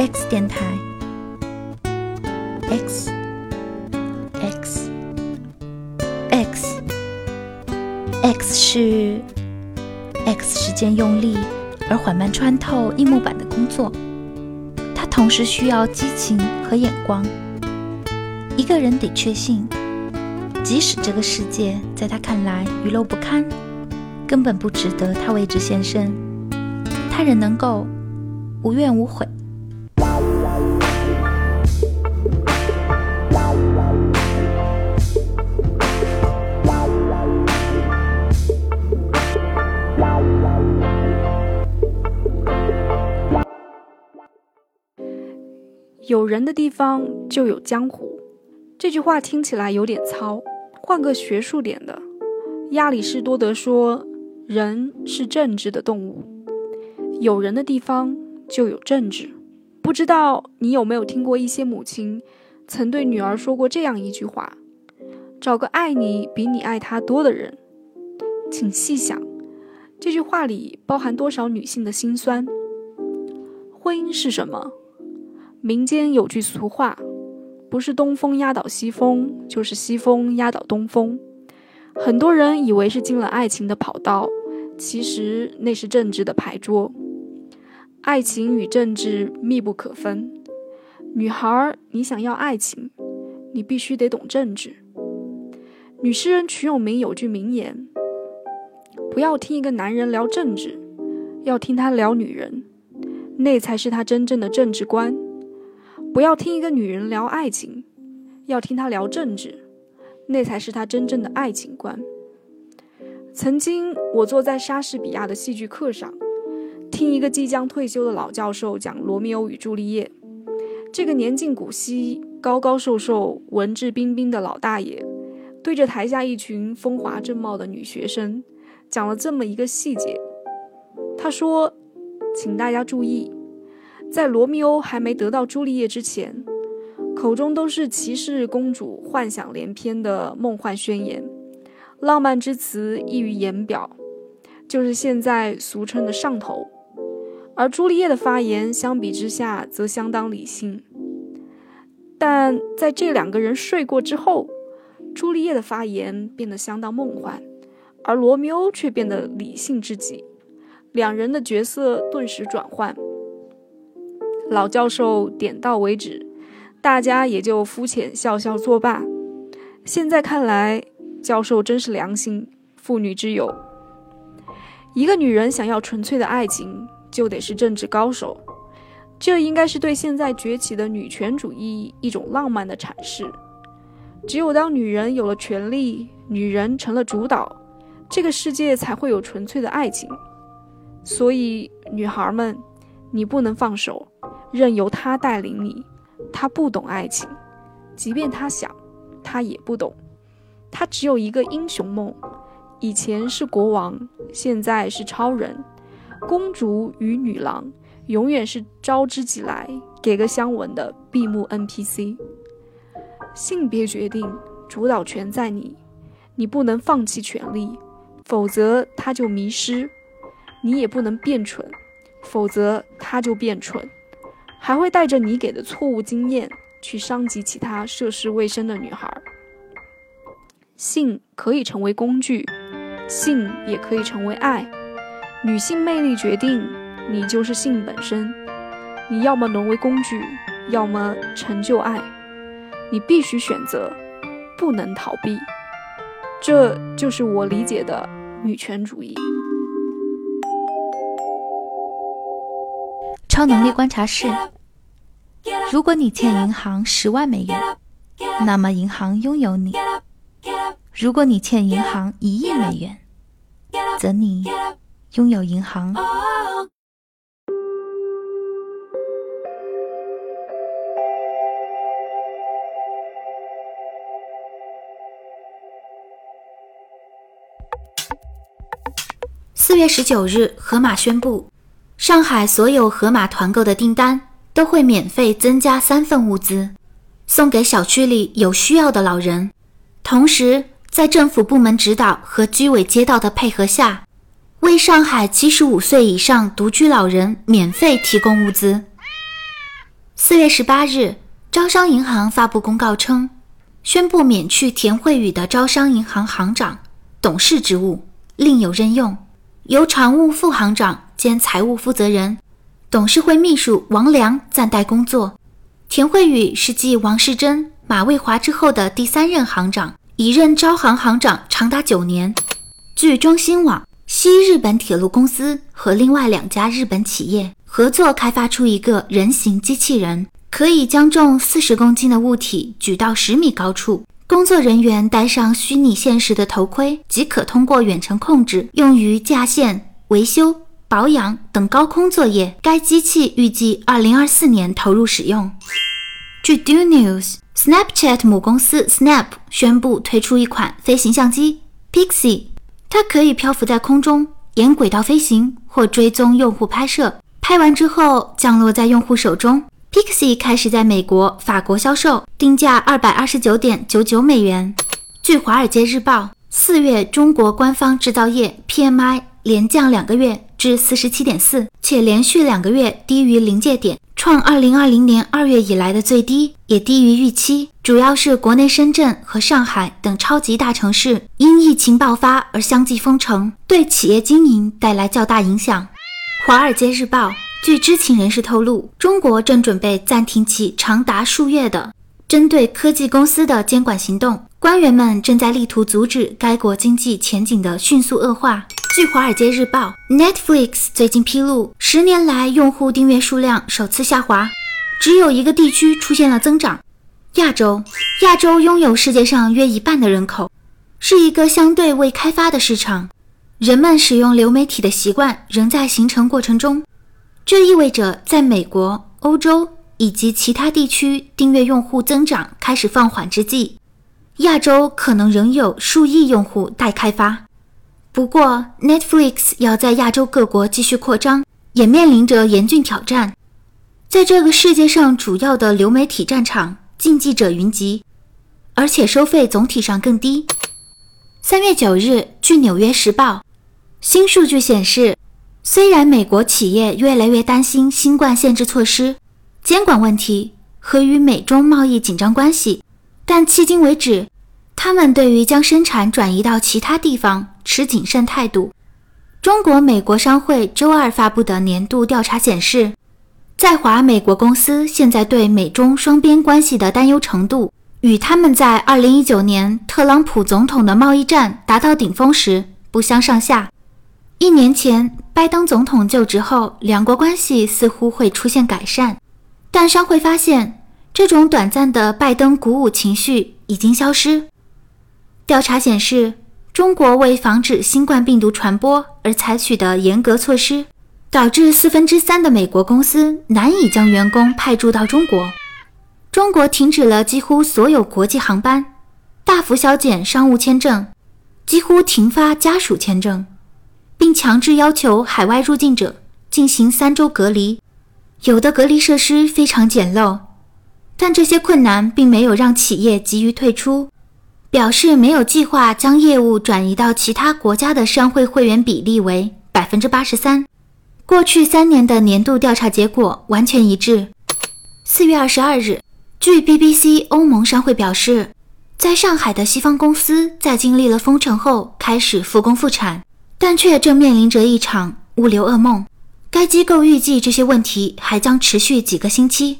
X 电台，X X X X 是 X 时间用力而缓慢穿透硬木板的工作，它同时需要激情和眼光。一个人得确信，即使这个世界在他看来愚陋不堪，根本不值得他为之献身，他仍能够无怨无悔。有人的地方就有江湖，这句话听起来有点糙。换个学术点的，亚里士多德说：“人是政治的动物，有人的地方就有政治。”不知道你有没有听过一些母亲曾对女儿说过这样一句话：“找个爱你比你爱他多的人。”请细想，这句话里包含多少女性的心酸？婚姻是什么？民间有句俗话，不是东风压倒西风，就是西风压倒东风。很多人以为是进了爱情的跑道，其实那是政治的牌桌。爱情与政治密不可分。女孩，你想要爱情，你必须得懂政治。女诗人瞿永明有句名言：不要听一个男人聊政治，要听他聊女人，那才是他真正的政治观。不要听一个女人聊爱情，要听她聊政治，那才是她真正的爱情观。曾经，我坐在莎士比亚的戏剧课上，听一个即将退休的老教授讲《罗密欧与朱丽叶》。这个年近古稀、高高瘦瘦、文质彬彬的老大爷，对着台下一群风华正茂的女学生，讲了这么一个细节。他说：“请大家注意。”在罗密欧还没得到朱丽叶之前，口中都是骑士公主幻想连篇的梦幻宣言，浪漫之词溢于言表，就是现在俗称的上头。而朱丽叶的发言相比之下则相当理性，但在这两个人睡过之后，朱丽叶的发言变得相当梦幻，而罗密欧却变得理性至极，两人的角色顿时转换。老教授点到为止，大家也就肤浅笑笑作罢。现在看来，教授真是良心，妇女之友。一个女人想要纯粹的爱情，就得是政治高手。这应该是对现在崛起的女权主义一种浪漫的阐释。只有当女人有了权利，女人成了主导，这个世界才会有纯粹的爱情。所以，女孩们，你不能放手。任由他带领你，他不懂爱情，即便他想，他也不懂。他只有一个英雄梦，以前是国王，现在是超人。公主与女郎永远是招之即来，给个香吻的闭幕 NPC。性别决定，主导权在你，你不能放弃权利，否则他就迷失；你也不能变蠢，否则他就变蠢。还会带着你给的错误经验去伤及其他涉世未深的女孩。性可以成为工具，性也可以成为爱。女性魅力决定你就是性本身。你要么沦为工具，要么成就爱。你必须选择，不能逃避。这就是我理解的女权主义。超能力观察室：如果你欠银行十万美元，那么银行拥有你；如果你欠银行一亿美元，则你拥有银行。四月十九日，盒马宣布。上海所有盒马团购的订单都会免费增加三份物资，送给小区里有需要的老人。同时，在政府部门指导和居委街道的配合下，为上海七十五岁以上独居老人免费提供物资。四月十八日，招商银行发布公告称，宣布免去田慧宇的招商银行行长、董事职务，另有任用，由常务副行长兼财务负责人、董事会秘书王良暂代工作。田慧宇是继王世贞、马卫华之后的第三任行长，已任招行行长长达九年。据中新网，西日本铁路公司和另外两家日本企业合作开发出一个人形机器人，可以将重四十公斤的物体举到十米高处。工作人员戴上虚拟现实的头盔，即可通过远程控制，用于架线、维修、保养等高空作业。该机器预计二零二四年投入使用。据 Do News，Snapchat 母公司 Snap 宣布推出一款飞行相机 Pixie，它可以漂浮在空中，沿轨道飞行或追踪用户拍摄。拍完之后降落在用户手中。Pixi 开始在美国、法国销售，定价二百二十九点九九美元。据《华尔街日报》，四月中国官方制造业 PMI 连降两个月至四十七点四，且连续两个月低于临界点。创二零二零年二月以来的最低，也低于预期。主要是国内深圳和上海等超级大城市因疫情爆发而相继封城，对企业经营带来较大影响。华尔街日报据知情人士透露，中国正准备暂停其长达数月的针对科技公司的监管行动，官员们正在力图阻止该国经济前景的迅速恶化。据《华尔街日报》，Netflix 最近披露，十年来用户订阅数量首次下滑，只有一个地区出现了增长——亚洲。亚洲拥有世界上约一半的人口，是一个相对未开发的市场。人们使用流媒体的习惯仍在形成过程中，这意味着在美国、欧洲以及其他地区订阅用户增长开始放缓之际，亚洲可能仍有数亿用户待开发。不过，Netflix 要在亚洲各国继续扩张，也面临着严峻挑战。在这个世界上主要的流媒体战场，竞技者云集，而且收费总体上更低。三月九日，据《纽约时报》，新数据显示，虽然美国企业越来越担心新冠限制措施、监管问题和与美中贸易紧张关系，但迄今为止，他们对于将生产转移到其他地方持谨慎态度。中国美国商会周二发布的年度调查显示，在华美国公司现在对美中双边关系的担忧程度，与他们在2019年特朗普总统的贸易战达到顶峰时不相上下。一年前拜登总统就职后，两国关系似乎会出现改善，但商会发现，这种短暂的拜登鼓舞情绪已经消失。调查显示，中国为防止新冠病毒传播而采取的严格措施，导致四分之三的美国公司难以将员工派驻到中国。中国停止了几乎所有国际航班，大幅削减商务签证，几乎停发家属签证，并强制要求海外入境者进行三周隔离。有的隔离设施非常简陋，但这些困难并没有让企业急于退出。表示没有计划将业务转移到其他国家的商会会员比例为百分之八十三。过去三年的年度调查结果完全一致。四月二十二日，据 BBC 欧盟商会表示，在上海的西方公司在经历了封城后开始复工复产，但却正面临着一场物流噩梦。该机构预计这些问题还将持续几个星期。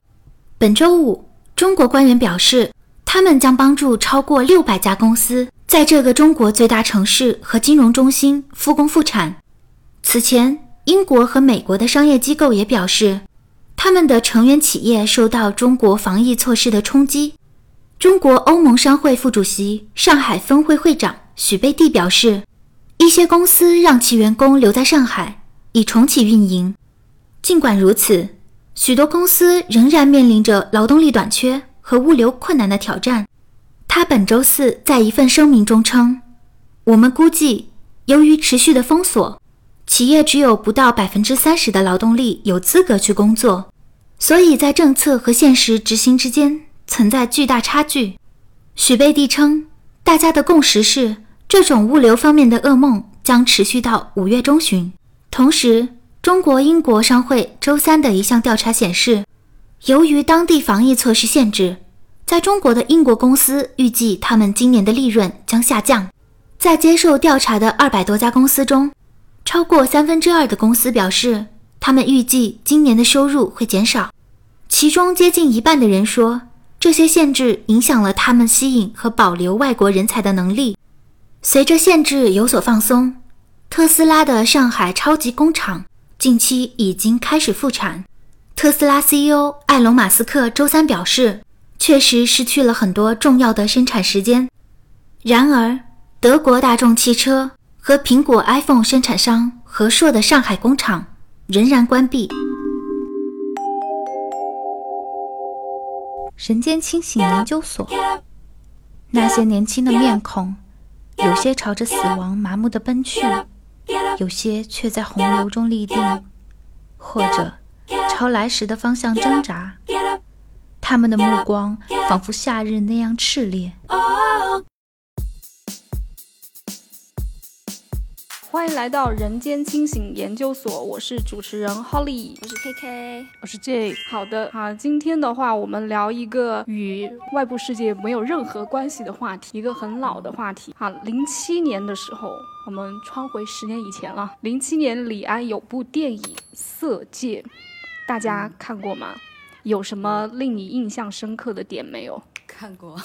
本周五，中国官员表示。他们将帮助超过六百家公司在这个中国最大城市和金融中心复工复产。此前，英国和美国的商业机构也表示，他们的成员企业受到中国防疫措施的冲击。中国欧盟商会副主席、上海分会会长许贝蒂表示，一些公司让其员工留在上海以重启运营。尽管如此，许多公司仍然面临着劳动力短缺。和物流困难的挑战，他本周四在一份声明中称：“我们估计，由于持续的封锁，企业只有不到百分之三十的劳动力有资格去工作，所以在政策和现实执行之间存在巨大差距。”许贝蒂称：“大家的共识是，这种物流方面的噩梦将持续到五月中旬。”同时，中国英国商会周三的一项调查显示。由于当地防疫措施限制，在中国的英国公司预计他们今年的利润将下降。在接受调查的二百多家公司中，超过三分之二的公司表示，他们预计今年的收入会减少。其中接近一半的人说，这些限制影响了他们吸引和保留外国人才的能力。随着限制有所放松，特斯拉的上海超级工厂近期已经开始复产。特斯拉 CEO 埃隆·马斯克周三表示，确实失去了很多重要的生产时间。然而，德国大众汽车和苹果 iPhone 生产商和硕的上海工厂仍然关闭。人间清醒研究所，那些年轻的面孔，有些朝着死亡麻木的奔去，有些却在洪流中立定，或者朝来时的方向挣扎。他们的目光仿佛夏日那样炽烈。欢迎来到人间清醒研究所，我是主持人 Holly，我是 KK，我是 J。好的，啊，今天的话，我们聊一个与外部世界没有任何关系的话题，一个很老的话题。好，零七年的时候，我们穿回十年以前了。零七年，李安有部电影《色戒》，大家看过吗？有什么令你印象深刻的点没有？看过。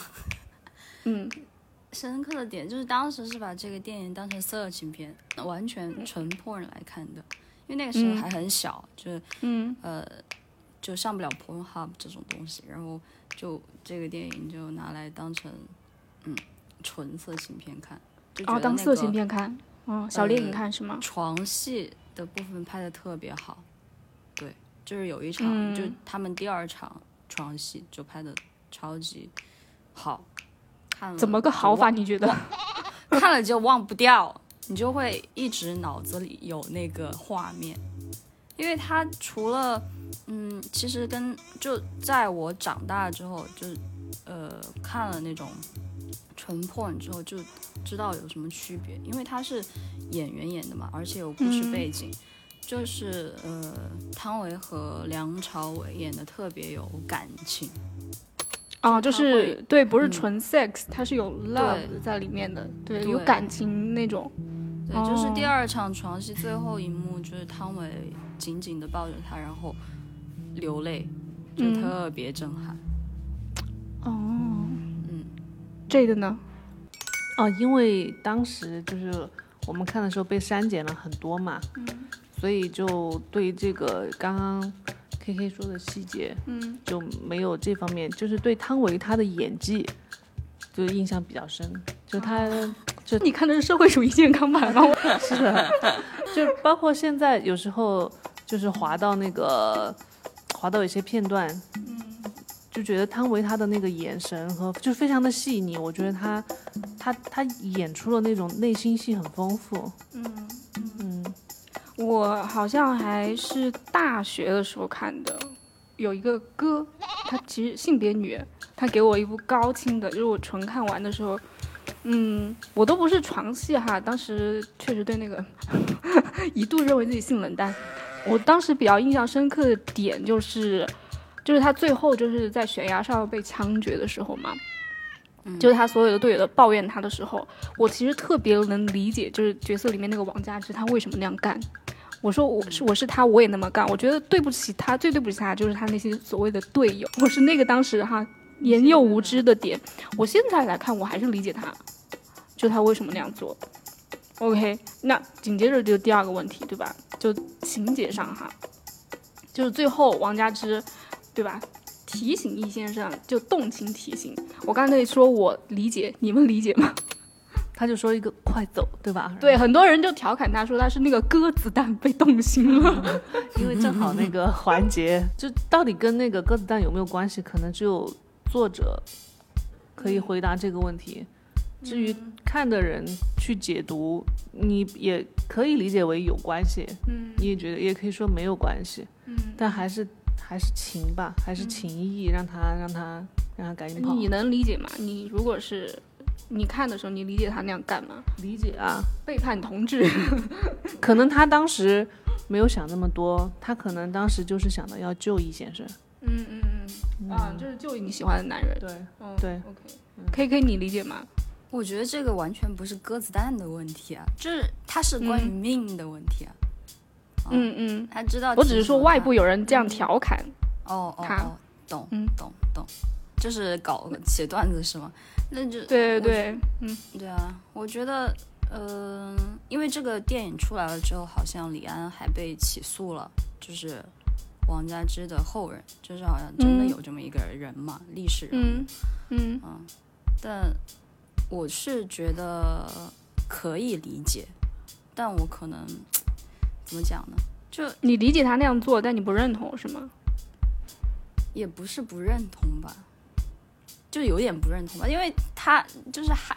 嗯。深刻的点就是当时是把这个电影当成色情片，完全纯破人来看的，因为那个时候还很小，就是嗯呃就上不了 Pornhub 这种东西，然后就这个电影就拿来当成嗯纯色情片看，哦当色情片看，嗯小丽你看是吗？床戏的部分拍的特别好，对，就是有一场就他们第二场床戏就拍的超级好。怎么个好法？你觉得 看了就忘不掉，你就会一直脑子里有那个画面，因为它除了嗯，其实跟就在我长大之后，就呃看了那种纯破之后，就知道有什么区别，因为它是演员演的嘛，而且有故事背景，就是呃汤唯和梁朝伟演的特别有感情。哦，就是对，不是纯 sex，它是有 love 在里面的，对，有感情那种。对，就是第二场床戏最后一幕，就是汤唯紧紧的抱着他，然后流泪，就特别震撼。哦，嗯，这个呢？哦，因为当时就是我们看的时候被删减了很多嘛，所以就对这个刚刚。K K 说的细节，嗯，就没有这方面，就是对汤唯她的演技，就印象比较深。就她，就你看的是社会主义健康版吗？是的，就包括现在有时候就是滑到那个，滑到有些片段，嗯，就觉得汤唯她的那个眼神和就非常的细腻，我觉得她，她她演出了那种内心戏很丰富，嗯嗯。我好像还是大学的时候看的，有一个哥，他其实性别女，他给我一部高清的，就是我纯看完的时候，嗯，我都不是床戏哈，当时确实对那个 一度认为自己性冷淡。我当时比较印象深刻的点就是，就是他最后就是在悬崖上被枪决的时候嘛，就是他所有的队友都抱怨他的时候，我其实特别能理解，就是角色里面那个王佳芝他为什么那样干。我说我是我是他，我也那么干。我觉得对不起他，最对不起他就是他那些所谓的队友。我是那个当时哈年幼无知的点。我现在来看，我还是理解他，就他为什么那样做。OK，那紧接着就第二个问题，对吧？就情节上哈，就是最后王佳芝，对吧？提醒易先生就动情提醒。我刚才说我理解，你们理解吗？他就说一个快走，对吧？对，很多人就调侃他说他是那个鸽子蛋被动心了，因为正好那个环节 就到底跟那个鸽子蛋有没有关系，可能只有作者可以回答这个问题。至于看的人去解读，你也可以理解为有关系，嗯，你也觉得也可以说没有关系，嗯，但还是还是情吧，还是情谊，让他让他让他赶紧跑。你能理解吗？你如果是。你看的时候，你理解他那样干吗？理解啊，背叛同志。可能他当时没有想那么多，他可能当时就是想到要救易先生。嗯嗯嗯啊，就是救你喜欢的男人。对嗯，对，OK。K K，你理解吗？我觉得这个完全不是鸽子蛋的问题啊，就是它是关于命的问题啊。嗯嗯，他知道，我只是说外部有人这样调侃。哦哦哦，懂，嗯懂懂，就是搞写段子是吗？那就对对对，嗯，对啊，我觉得，嗯、因为这个电影出来了之后，好像李安还被起诉了，就是王家之的后人，就是好像真的嗯有这么一个人嘛，历史人物。嗯嗯嗯，但我是觉得可以理解，但我可能怎么讲呢？就你理解他那样做，但你不认同是吗？也不是不认同吧，就有点不认同吧，因为他就是还，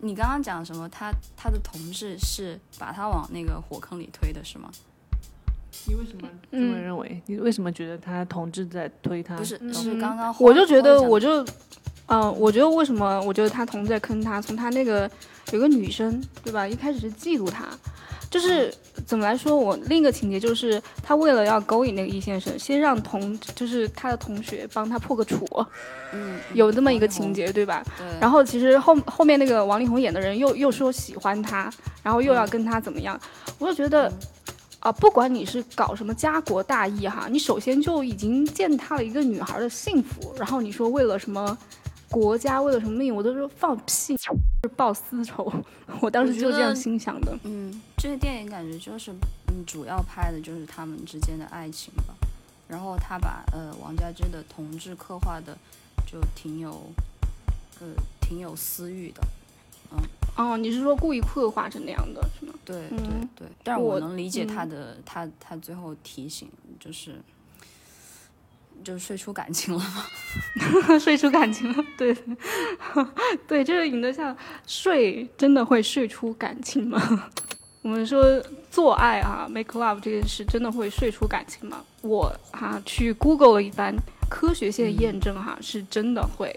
你刚刚讲什么？他他的同志是把他往那个火坑里推的是吗？你为什么这么认为？你为什么觉得他同志在推他？不是，嗯是刚刚我就觉得，我就，嗯、我觉得为什么？我觉得他同志在坑他，从他那个有个女生，对吧？一开始是嫉妒他，就是怎么来说？我另一个情节就是，他为了要勾引那个易先生，先让同就是他的同学帮他破个处，嗯有这么一个情，节，对吧？对，然后其实后后面那个王力宏演的人又又说喜欢他，然后又要跟他怎么样？我就觉得。啊，不管你是搞什么家国大义哈，你首先就已经践踏了一个女孩的幸福，然后你说为了什么国家，为了什么命，我都说放屁，是报私仇。我当时就这样心想的。嗯，这个电影感觉就是，嗯，主要拍的就是他们之间的爱情吧。然后他把呃王家之的同志刻画的就挺有，呃，挺有私欲的。嗯哦，你是说故意刻画成那样的是吗？对对嗯对，但是我我能理解他嗯的，他他最后提醒就是，就睡出感情了嘛。睡出感情了，对，对，这个引得像睡，真的会睡出感情吗？我们说做爱啊，make love 这件事真的会睡出感情吗？我哈、去 Google 了一番，科学性验证哈、是真的会，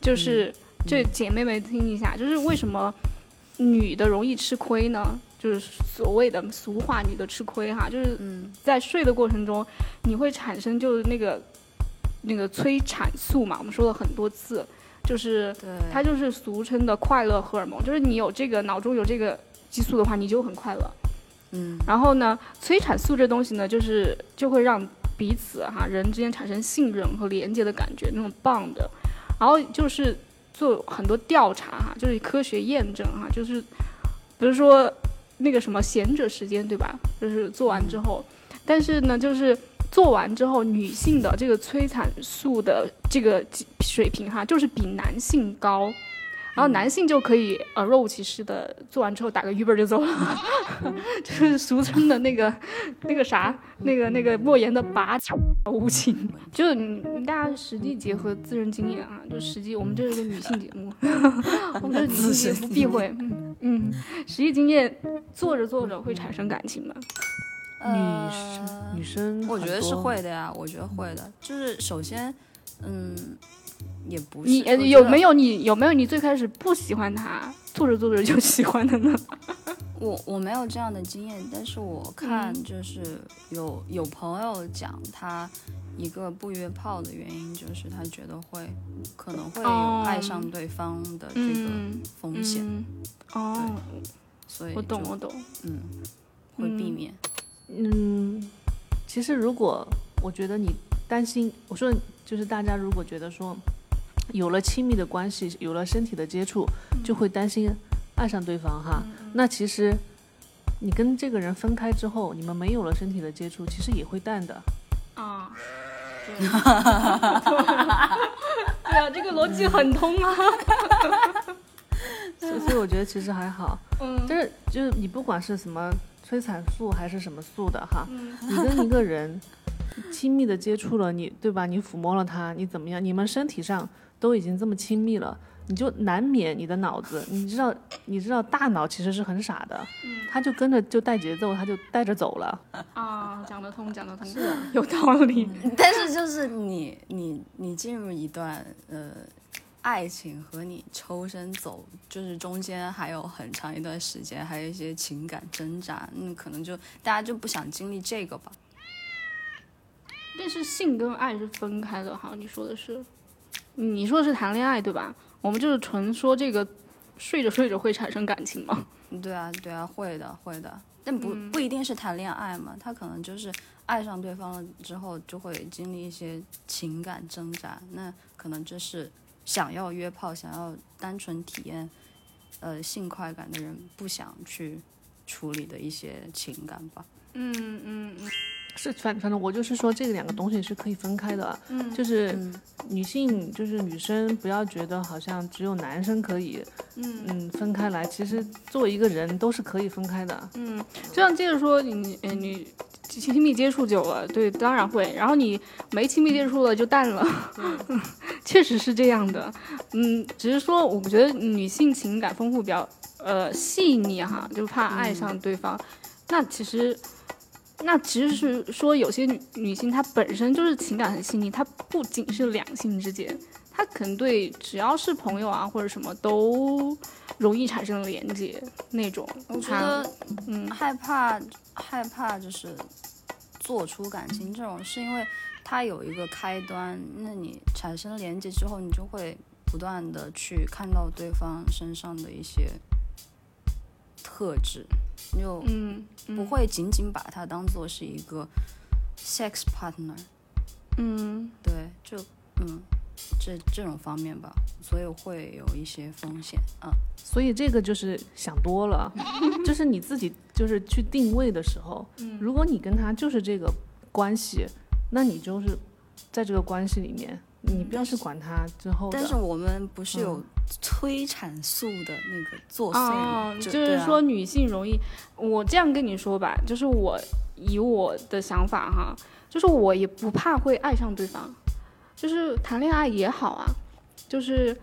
就是、这姐妹们听一下，就是为什么女的容易吃亏呢？就是所谓的俗话，女的吃亏哈，就是嗯在睡的过程中，你会产生就是那个那个催产素嘛，我们说了很多次，就是，它就是俗称的快乐荷尔蒙，就是你有这个脑中有这个激素的话，你就很快乐。嗯然后呢，催产素这东西呢，就是就会让彼此哈人之间产生信任和连接的感觉，那种 bond。然后就是做很多调查哈，就是科学验证哈，就是比如说那个什么贤者时间对吧？就是做完之后，但是呢，就是做完之后，女性的这个催产素的这个水平哈，就是比男性高。然后男性就可以呃若无其事的做完之后打个鱼本就走了，就是俗称的那个那个啥那个那个莫言的拔草无情，就是你你大家实际结合自身经验啊，就实际我们这是个女性节目，我们这是女性节目不避讳，嗯嗯，实际经验做着做着会产生感情的，女呃生女生，我觉得是。会的呀，我觉得会的。就是首先，嗯，也不是你有没有你有没有你最开始不喜欢他，做着做着就喜欢的呢？我我没有这样的经验，但是我看嗯就是有、有朋友讲他一个不约炮的原因，就是他觉得会可能会有哦爱上对方的这个嗯风险，嗯，哦，所以我懂我懂，嗯会避嗯免。嗯，其实如果我觉得你担心，我说就是大家如果觉得说有了亲密的关系，有了身体的接触，就会担心爱上对方哈。那其实你跟这个人分开之后，你们没有了身体的接触，其实也会淡的。啊，对，对啊，这个逻辑很通啊。所以所以我觉得其实还好，嗯就是就是你不管是什么催产素还是什么素的哈，嗯你跟一个人亲密的接触了，你对吧？你抚摸了他，你怎么样？你们身体上都已经这么亲密了，你就难免你的脑子，你知道，你知道大脑其实是很傻的，他就跟着就带节奏，他就带着走了。啊，讲得通，讲得通，是有道理。但是就是你你你进入一段呃爱情和你抽身走，就是中间还有很长一段时间，还有一些情感挣扎，嗯，可能就大家就不想经历这个吧。但是性跟爱是分开的哈，你说的是，你说的是谈恋爱对吧？我们就是纯说这个睡着睡着会产生感情吗？对啊，对啊，会的，会的，但不不一定是谈恋爱嘛，他可能就是爱上对方了之后，就会经历一些情感挣扎，那可能就是想要约炮、想要单纯体验呃性快感的人不想去处理的一些情感吧。嗯嗯嗯是反反正我就是说这两个东西是可以分开的，嗯就是嗯女性就是女生不要觉得好像只有男生可以嗯嗯分开来，其实作为一个人都是可以分开的。嗯，这样接着说，你呃你亲密接触久了，对，当然会。然后你没亲密接触了就淡了，确实是这样的。嗯，只是说我觉得女性情感丰富比较呃细腻哈，就怕爱上对方。那其实。那其实是说，有些女女性她本身就是情感很细腻，她不仅是两性之间，她可能对只要是朋友啊或者什么都容易产生连接那种。我觉得嗯害怕害怕就是做出感情这种，是因为它有一个开端，那你产生连接之后，你就会不断的去看到对方身上的一些特质，你就嗯，不会仅仅把它当做是一个 sex partner，嗯对，就嗯这这种方面吧，所以会有一些风险，啊。所以这个就是想多了，就是你自己就是去定位的时候，嗯如果你跟他就是这个关系，那你就是在这个关系里面，你不要去管他之后。但是我们不是有嗯催产素的那个作祟吗？哦，就就是说女性容易，我这样跟你说吧，就是我以我的想法哈，就是我也不怕会爱上对方，就是谈恋爱也好啊，就是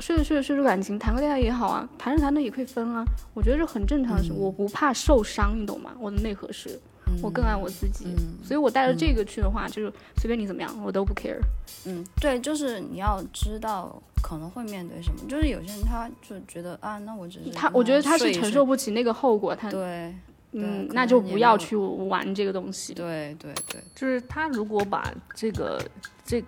睡着睡着睡出感情，谈个恋爱也好啊，谈着谈着也可以分啊，我觉得这很正常的事，嗯我不怕受伤，你懂吗？我的内核是，我更爱我自己，嗯所以我带着这个去的话，就是随便你怎么样，我都不 care。嗯，对，就是你要知道可能会面对什么，就是有些人他就觉得啊，那我只是他，我觉得他是承受不起那个后果，他对嗯，那就不要去玩这个东西。对对对，就是他如果把这个这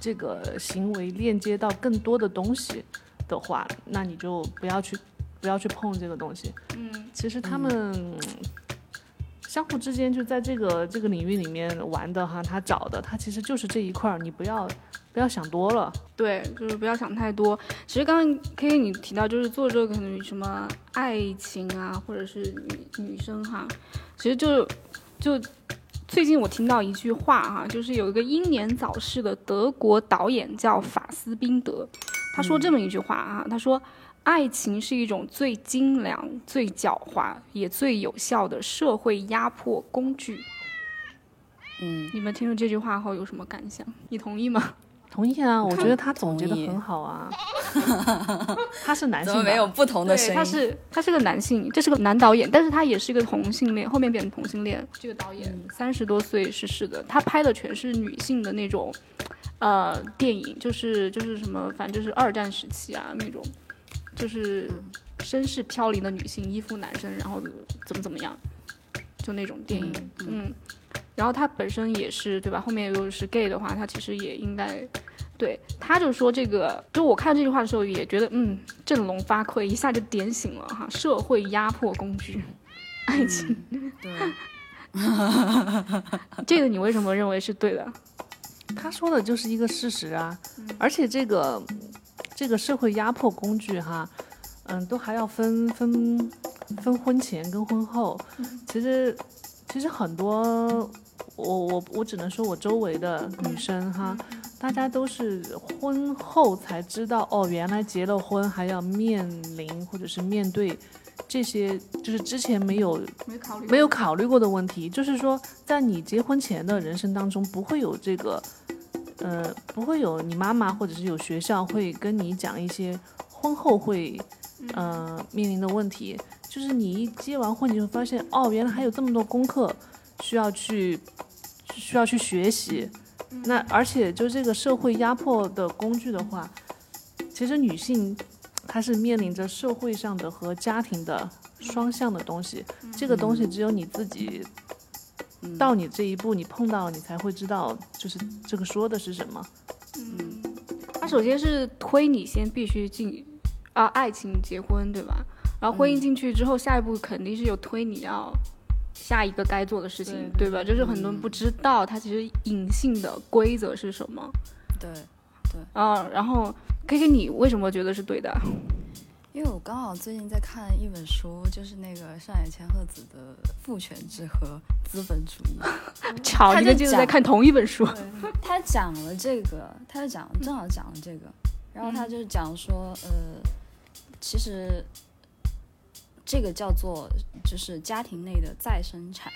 这个行为链接到更多的东西的话，那你就不要去不要去碰这个东西。嗯其实他们、嗯相互之间就在这个这个领域里面玩的哈，他找的他其实就是这一块儿，你不要不要想多了。对，就是不要想太多。其实刚刚 K K 你提到，就是做这个可能什么爱情啊，或者是女女生哈，其实就就最近我听到一句话哈，就是有一个英年早逝的德国导演叫法斯宾德，他说这么一句话啊，他说。爱情是一种最精良、最狡猾也最有效的社会压迫工具。嗯，你们听了这句话后有什么感想？你同意吗？同意啊，我觉得他总结的很好啊。他是男性，怎么没有不同的声对，音？他是他是个男性，这是个男导演，但是他也是一个同性恋，后面变成同性恋。这个导演三十多岁逝世的，他拍的全是女性的那种，呃，电影，就是就是什么，反正就是二战时期啊那种，就是身世飘零的女性依附男生，然后怎么怎么样，就那种电影，嗯。然后他本身也是对吧？后面又是 gay 的话，他其实也应该，对，他就说这个，就我看这句话的时候也觉得，嗯，振聋发聩，一下就点醒了哈，社会压迫工具，爱情，对，这个你为什么认为是对的？他说的就是一个事实啊，而且这个这个社会压迫工具哈，嗯，都还要分分分婚前跟婚后。其实其实很多，我我我只能说我周围的女生哈，大家都是婚后才知道哦，原来结了婚还要面临或者是面对这些，就是之前没有没考虑没有考虑过的问题，就是说，在你结婚前的人生当中，不会有这个，呃，不会有你妈妈或者是有学校会跟你讲一些婚后会，呃，面临的问题。就是你一结完婚，你会发现，哦，原来还有这么多功课需要去需要去学习。那而且就这个社会压迫的工具的话，其实女性她是面临着社会上的和家庭的双向的东西。这个东西只有你自己到你这一步，你碰到了，你才会知道，就是这个说的是什么。嗯他首先是推你先必须进啊爱情结婚，对吧？然后婚姻进去之后，下一步肯定是有推你要下一个该做的事情，对对吧？就是很多人不知道，他其实隐性的规则是什么对，啊。然后 K K，你为什么觉得是对的？因为我刚好最近在看一本书，就是那个上野千鹤子的《父权制和资本主义》。巧，你他就讲跟记得在看同一本书。他讲了这个，他就讲正好讲了这个，然后他就讲说，呃，其实这个叫做就是家庭内的再生产，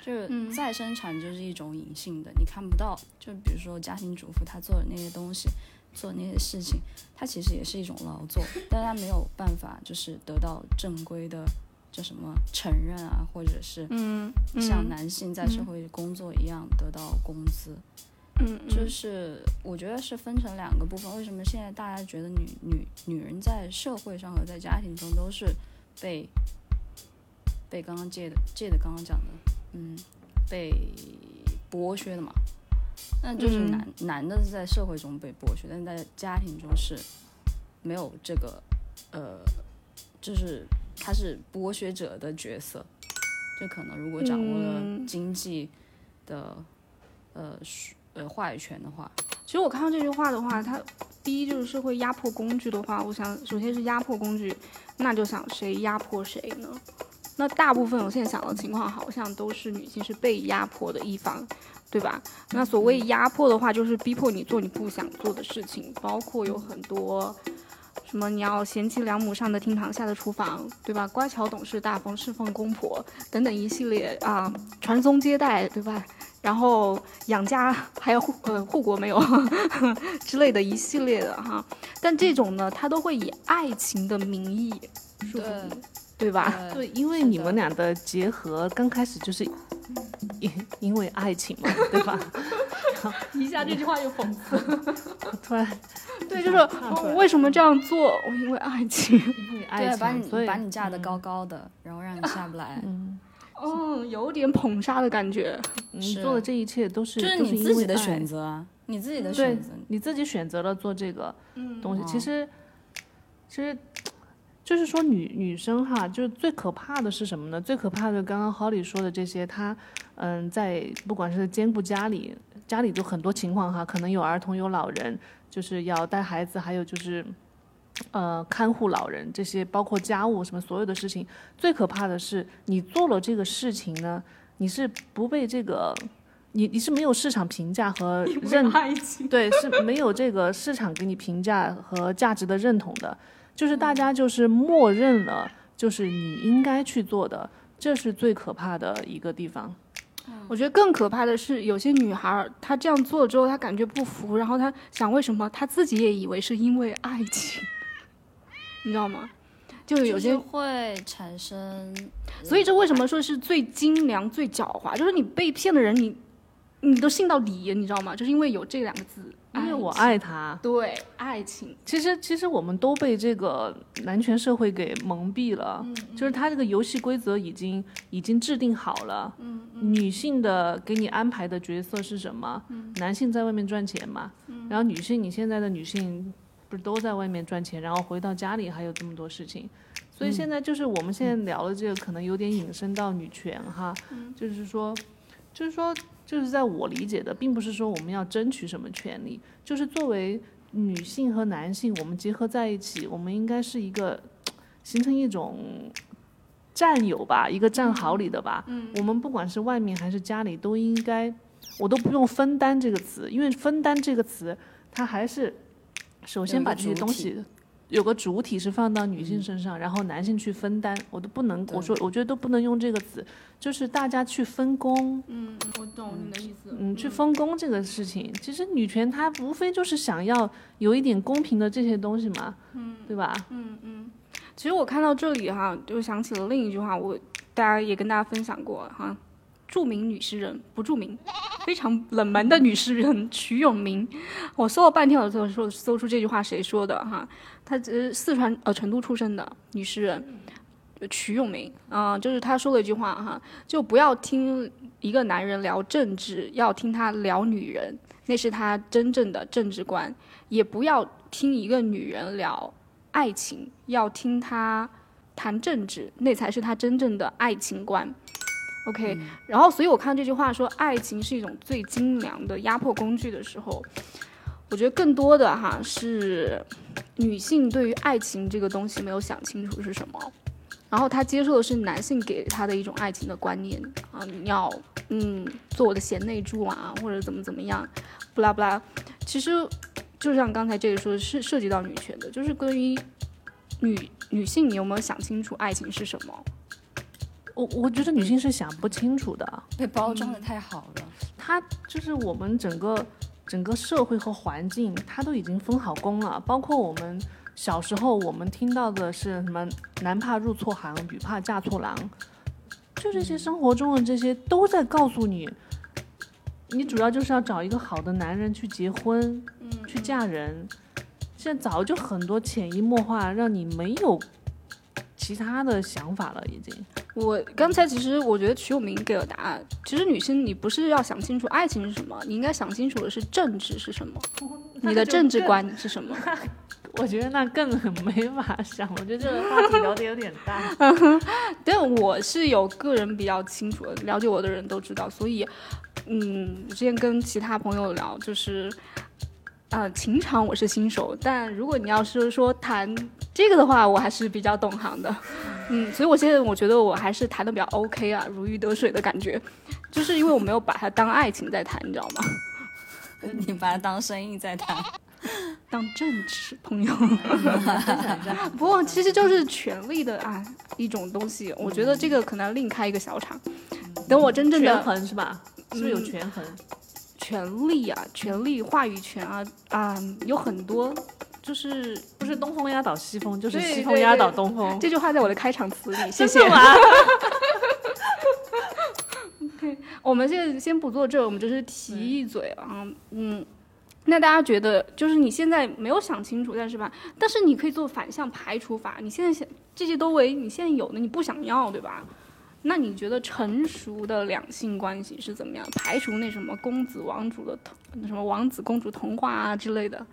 就是嗯再生产就是一种隐性的，你看不到，就比如说家庭主妇她做的那些东西，做那些事情，它其实也是一种劳作，但是她没有办法就是得到正规的。叫什么承认啊，或者是嗯，像男性在社会工作一样得到工资，嗯嗯就是我觉得是分成两个部分。为什么现在大家觉得女女女人在社会上和在家庭中都是被被刚刚借的借的刚刚讲的，嗯，被剥削的嘛？那就是嗯男、男的是在社会中被剥削，但是在家庭中是没有这个呃，就是他是剥削者的角色。就可能如果掌握了嗯经济的、呃是呃话语权的话，其实我看到这句话的话，它第一就是社会压迫工具的话，我想首先是压迫工具，那就想谁压迫谁呢？那大部分我现在想的情况好像都是女性是被压迫的一方，对吧？那所谓压迫的话，就是逼迫你做你不想做的事情，包括有很多。什么？你要贤妻良母上的厅堂，下的厨房，对吧？乖巧懂事、大方侍奉公婆等等一系列啊，传宗接代，对吧？然后养家还有护呃护国没有 之类的一系列的哈，但这种呢，他都会以爱情的名义束缚你，对吧？对，因为你们俩的结合刚开始就是因因为爱情嘛，对吧？一下这句话就讽刺，突然 对，就是为什么这样做？我因为爱情。因为爱对，把情，所以你把你架得高高的，然后让你下不来，嗯，嗯，有点捧杀的感觉。你做的这一切都是就是你自己的选择啊，你自己的选择。你自己选择了做这个嗯东西，哦其实其实就是说女女生哈，就是最可怕的是什么呢？最可怕的刚刚 Holly 说的这些，她嗯，在不管是兼顾家里，家里就很多情况哈，可能有儿童有老人，就是要带孩子，还有就是。呃，看护老人这些，包括家务什么所有的事情，最可怕的是你做了这个事情呢，你是不被这个，你你是没有市场评价和认。对，是没有这个市场给你评价和价值的认同的，就是大家就是默认了，就是你应该去做的，这是最可怕的一个地方。我觉得更可怕的是，有些女孩她这样做之后，她感觉不服，然后她想为什么，她自己也以为是因为爱情，你知道吗？就有些会产生，所以这为什么说是最精良、最狡猾？就是你被骗的人，你你都信到底，你知道吗？就是因为有这两个字，因为我爱他。对爱情，其实，其实我们都被这个男权社会给蒙蔽了，就是他这个游戏规则已经已经制定好了。女性的给你安排的角色是什么？男性在外面赚钱嘛，然后女性，你现在的女性不是都在外面赚钱，然后回到家里还有这么多事情，所以现在就是我们现在聊的这个可能有点引申到女权哈，就是说，就是说，就是在我理解的，并不是说我们要争取什么权利，就是作为女性和男性，我们结合在一起，我们应该是一个形成一种战友吧，一个战壕里的吧。嗯，我们不管是外面还是家里，都应该，我都不用分担这个词，因为分担这个词，它还是首先把这些东西。有个主体是放到女性身上，然后男性去分担，我都不能，我说我觉得都不能用这个词，就是大家去分工，嗯，我懂你的意思。嗯，去分工这个事情，其实女权它无非就是想要有一点公平的这些东西嘛，嗯，对吧？嗯嗯其实我看到这里哈，就想起了另一句话，我大家也跟大家分享过哈。著名女诗人不著名，非常冷门的女诗人瞿永明，我搜了半天，我最后说搜出这句话谁说的哈？她只是四川呃成都出生的女诗人，瞿永明。啊、就是她说了一句话哈，就不要听一个男人聊政治，要听他聊女人，那是他真正的政治观；也不要听一个女人聊爱情，要听他谈政治，那才是他真正的爱情观。OK，、然后所以我看这句话说爱情是一种最精良的压迫工具的时候，我觉得更多的哈是女性对于爱情这个东西没有想清楚是什么。然后她接受的是男性给她的一种爱情的观念啊，你要嗯做我的贤内助啊，或者怎么怎么样，不拉不拉。其实就像刚才这个说，是涉及到女权的，就是关于女女性，你有没有想清楚爱情是什么？我我觉得女性是想不清楚的，被包装的太好了。它就是我们整个整个社会和环境，她都已经分好工了。包括我们小时候，我们听到的是什么“男怕入错行，女怕嫁错郎”，就这些生活中的这些都在告诉你，你主要就是要找一个好的男人去结婚，去嫁人。现在早就很多潜移默化，让你没有其他的想法了，已经。我刚才其实我觉得曲友明给了答案。其实女性你不是要想清楚爱情是什么，你应该想清楚的是政治是什么，你的政治观是什么。我觉得那更没法想，我觉得这个话题聊得有点大。但我是有个人比较清楚的，了解我的人都知道，所以，嗯，之前跟其他朋友聊，就是，啊、情场我是新手，但如果你要是说谈这个的话，我还是比较懂行的，嗯，所以我现在我觉得我还是谈的比较 OK 啊，如鱼得水的感觉，就是因为我没有把它当爱情在谈，你知道吗？你把它当生意在谈，当政治朋友，不过其实就是权力的啊一种东西，我觉得这个可能要另开一个小场。等我真正权的衡是吧？是不是有权衡？权力啊，权力、话语权啊啊，有很多，就是不是东风压倒西风，就是西风压倒对东风。这句话在我的开场词里，谢谢 OK，我们现在先不做这，我们只是提一嘴啊，嗯。那大家觉得，就是你现在没有想清楚，但是吧，但是你可以做反向排除法。你现在想这些都为你现在有的，你不想要，对吧？那你觉得成熟的两性关系是怎么样？排除那什么公子王主的童，那什么王子公主童话啊之类的，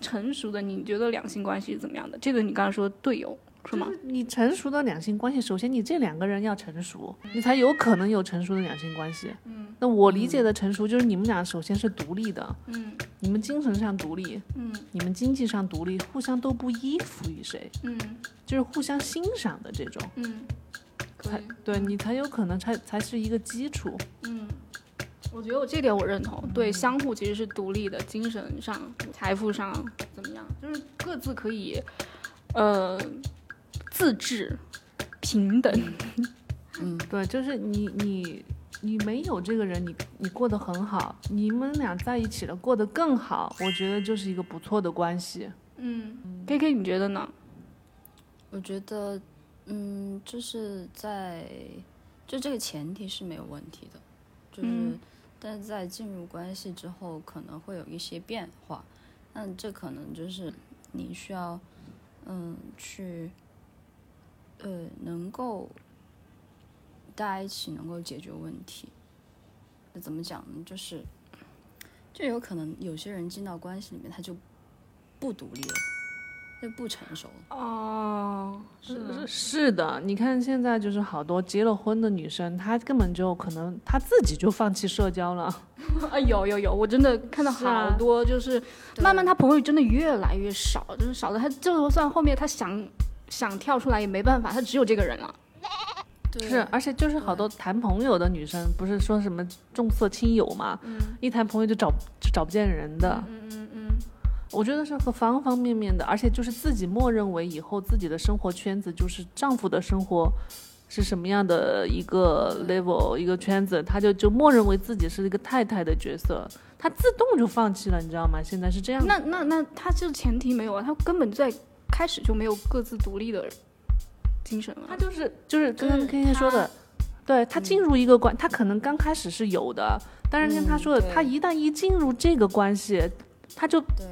成熟的你觉得两性关系是怎么样的？这个你刚才说队友是吗？你成熟的两性关系，首先你这两个人要成熟，你才有可能有成熟的两性关系。嗯，那我理解的成熟就是你们俩首先是独立的，嗯你们精神上独立，嗯你们经济上独立，互相都不依附于谁，嗯就是互相欣赏的这种，嗯，可才。对你才有可能才才是一个基础。嗯，我觉得我这点我认同，对，相互其实是独立的，精神上、财富上怎么样，就是各自可以，呃，自治、平等。嗯，对，就是你你你没有这个人，你你过得很好，你们俩在一起了，过得更好，我觉得就是一个不错的关系。嗯，K K，你觉得呢？我觉得，嗯，就是在就这个前提是没有问题的，就是、嗯但是在进入关系之后可能会有一些变化，那这可能就是你需要，嗯，去，呃，能够大家一起能够解决问题。那怎么讲呢？就是，就有可能有些人进到关系里面他就不独立了，就不成熟了。哦，是是是的，你看现在就是好多结了婚的女生，她根本就可能她自己就放弃社交了。啊，有有有，我真的看到好多，就是慢慢她朋友真的越来越少，就是少的她就算后面她想想跳出来也没办法，她只有这个人了。对是，而且就是好多谈朋友的女生，不是说什么重色轻友嘛，一谈朋友就找就找不见人的。嗯我觉得是和方方面面的，而且就是自己默认为以后自己的生活圈子就是丈夫的生活是什么样的一个 level 一个圈子，他就就默认为自己是一个太太的角色，他自动就放弃了，你知道吗？现在是这样的。那那那他这前提没有啊，他根本在开始就没有各自独立的精神了。他就是就是刚刚就是 K K 说的，对他进入一个关，他可能刚开始是有的，但是跟他嗯说的，对他一旦一进入这个关系，他就对，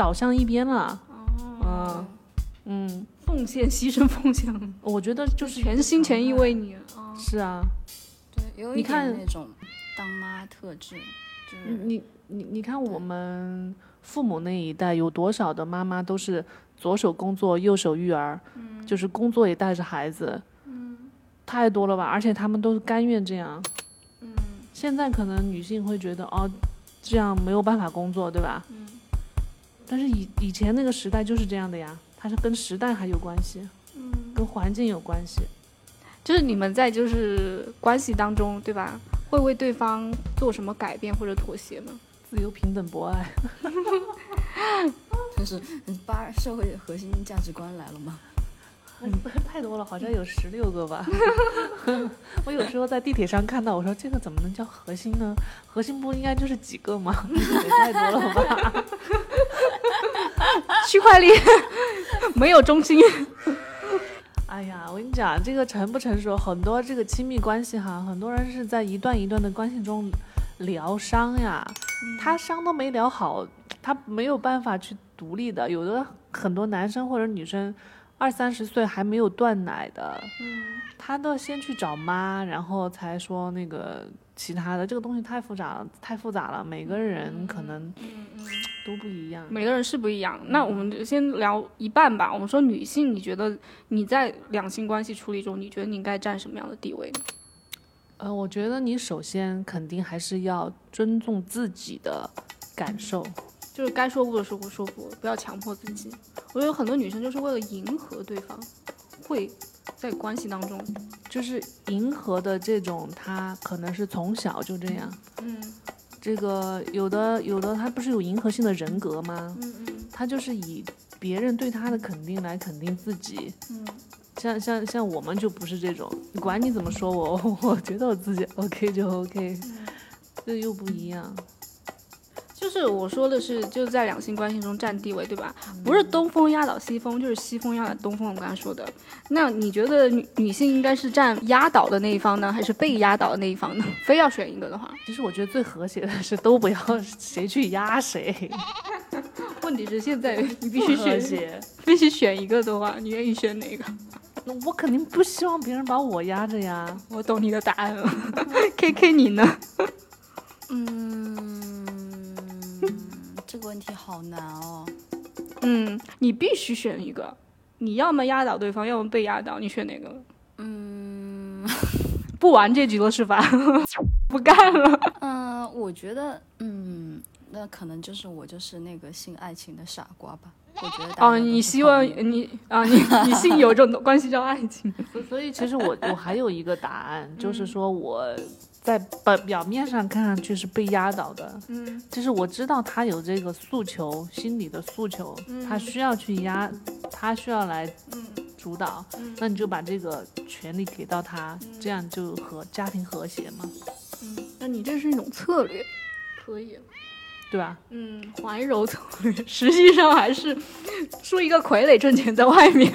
倒向一边了。哦，嗯嗯，奉献、牺牲、奉献，我觉得就是全心全意为你。哦是啊，对，有一点你看那种当妈特质，就是你你你你看我们父母那一代有多少的妈妈都是左手工作右手育儿，就是工作也带着孩子，太多了吧？而且他们都是甘愿这样。嗯现在可能女性会觉得哦，这样没有办法工作，对吧？但是以以前那个时代就是这样的呀，它是跟时代还有关系，嗯跟环境有关系。就是你们在就是关系当中，对吧？会为对方做什么改变或者妥协吗？自由、平等、博爱，就是八社会核心价值观来了吗？太多了，好像有十六个吧。我有时候在地铁上看到，我说这个怎么能叫核心呢？核心不应该就是几个吗？也太多了吧。区块链没有中心。哎呀，我跟你讲，这个成不成熟，很多这个亲密关系哈，很多人是在一段一段的关系中疗伤呀，他伤都没疗好，他没有办法去独立的。有的很多男生或者女生。二三十岁还没有断奶的，嗯，他都要先去找妈，然后才说那个其他的。这个东西太复杂了，太复杂了，每个人可能都不一样。每个人是不一样。那我们就先聊一半吧。我们说女性，你觉得你在两性关系处理中，你觉得你应该占什么样的地位？呃，我觉得你首先肯定还是要尊重自己的感受。就是该说不的说不说不，不要强迫自己。我觉得很多女生就是为了迎合对方，会在关系当中，就是迎合的这种，她可能是从小就这样。嗯，这个有的有的，她不是有迎合性的人格吗？嗯嗯，她就是以别人对她的肯定来肯定自己。嗯，像像像我们就不是这种，管你怎么说我，我觉得我自己 OK 就 OK，这又不一样。就是我说的是，就是在两性关系中占地位，对吧？不是东风压倒西风，就是西风压倒东风。我刚才说的，那你觉得女女性应该是占压倒的那一方呢，还是被压倒的那一方呢？非要选一个的话，其实我觉得最和谐的是都不要谁去压谁。问题是现在你必须选，必须选一个的话，你愿意选哪个？那我肯定不希望别人把我压着呀。我懂你的答案了。K K 你呢？嗯。这个问题好难哦。嗯，你必须选一个，你要么压倒对方，要么被压倒，你选哪个？嗯，不玩这局了是吧？不干了。嗯，我觉得，嗯，那可能就是我就是那个信爱情的傻瓜吧。我觉得哦，你希望你啊，你你信有这种关系叫爱情。所以其实我我还有一个答案，就是说我。在表表面上看上去是被压倒的，嗯，就是我知道他有这个诉求，心理的诉求，嗯他需要去压，他需要来主导，嗯那你就把这个权利给到他，这样就和家庭和谐嘛。嗯，那你这是一种策略，可以，对吧？嗯，怀柔策略，实际上还是说一个傀儡挣钱在外面。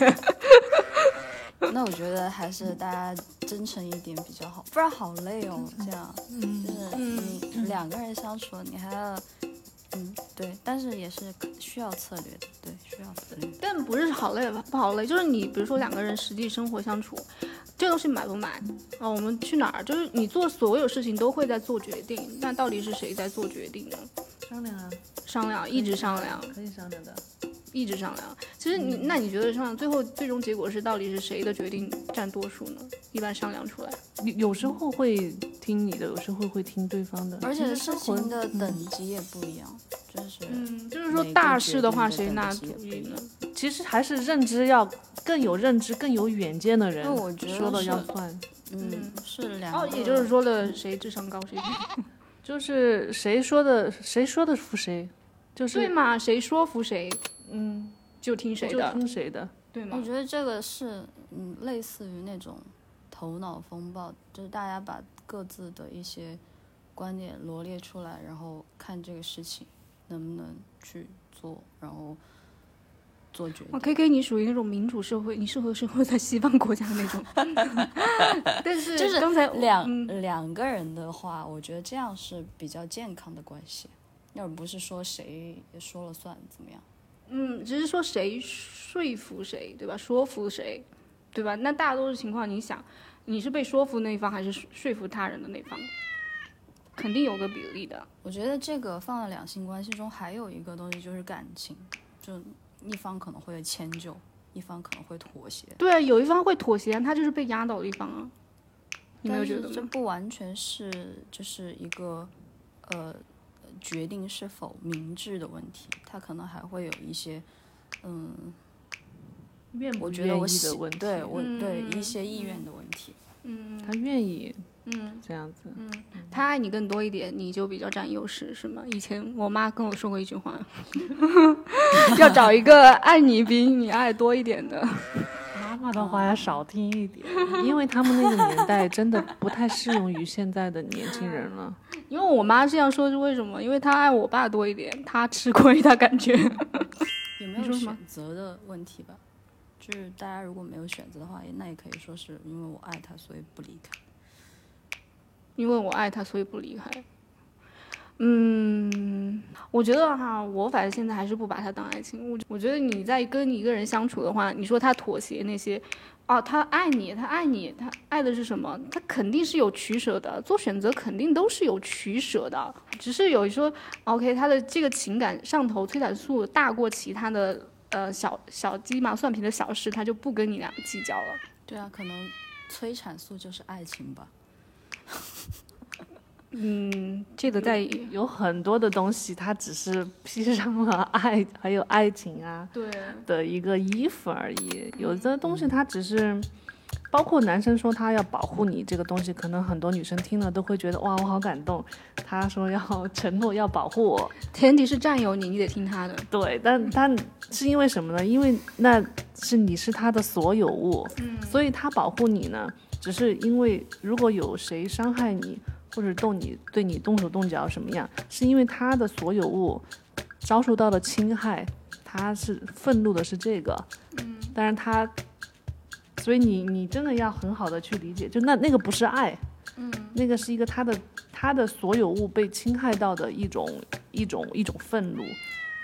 那我觉得还是大家真诚一点比较好，不然好累哦。这样，就是你两个人相处，你还要，嗯，对，但是也是需要策略的，对，需要策略。但不是好累吧？不好累，就是你比如说两个人实际生活相处，这东西买不买啊？我们去哪儿？就是你做所有事情都会在做决定，那到底是谁在做决定呢？商量啊，商量，一直商量，可以商量的。一直商量，其实你那你觉得上最后最终结果是到底是谁的决定占多数呢？一般商量出来，有有时候会听你的，有时候会听对方的，而且事情的等级也不一样，就是嗯，就是说大事的话谁拿主意呢？其实还是认知要更有认知、更有远见的人说了要算，嗯，是两哦，也就是说的谁智商高谁 就是谁说的谁说的服谁，就是对嘛？谁说服谁？嗯，就听谁的，就听谁的，对吗？我觉得这个是，嗯，类似于那种头脑风暴，就是大家把各自的一些观点罗列出来，然后看这个事情能不能去做，然后做决定。K K，你属于那种民主社会，你适合生活在西方国家的那种。但是就是刚才两两个人的话，我觉得这样是比较健康的关系，要不是说谁说了算怎么样。嗯，只是说谁说服谁，对吧？说服谁，对吧？那大多数情况，你想，你是被说服那一方，还是说服他人的那方？肯定有个比例的。我觉得这个放在两性关系中，还有一个东西就是感情，就一方可能会迁就，一方可能会妥协。对啊，有一方会妥协，他就是被压倒的一方啊。你没有觉得这？不完全是就是一个呃决定是否明智的问题，他可能还会有一些嗯，愿不我觉得愿意我的问题，对我对嗯一些意愿的问题。嗯他愿意嗯，这样子。嗯他爱你更多一点，你就比较占优势，是吗？以前我妈跟我说过一句话，要找一个爱你比你爱多一点的。妈妈的话要少听一点，因为他们那个年代 真的不太适用于现在的年轻人了。因为我妈这样说是为什么？因为她爱我爸多一点，她吃亏，她感觉。有没 有什么选择的问题吧？就是大家如果没有选择的话，也那也可以说是因为我爱他，所以不离开。因为我爱他，所以不离开。嗯，我觉得哈，我反正现在还是不把他当爱情。我我觉得你在跟一个人相处的话，你说他妥协那些，哦，他爱你，他爱你，他爱的是什么？他肯定是有取舍的，做选择肯定都是有取舍的。只是有说，OK，他的这个情感上头催产素大过其他的呃小小鸡毛蒜皮的小事，他就不跟你俩计较了。对啊，可能催产素就是爱情吧。嗯，这个在有很多的东西，它只是披上了爱还有爱情啊对的一个衣服而已。有的东西它只是，包括男生说他要保护你这个东西，可能很多女生听了都会觉得哇，我好感动。他说要承诺要保护我，前提是占有你，你得听他的。对，但但是因为什么呢？因为那是你是他的所有物，所以他保护你呢，只是因为如果有谁伤害你或者动你对你动手动脚什么样，是因为他的所有物遭受到了侵害，他是愤怒的是这个，嗯，但是他，所以你你真的要很好的去理解，就那那个不是爱，嗯，那个是一个他的他的所有物被侵害到的一种一种一种愤怒。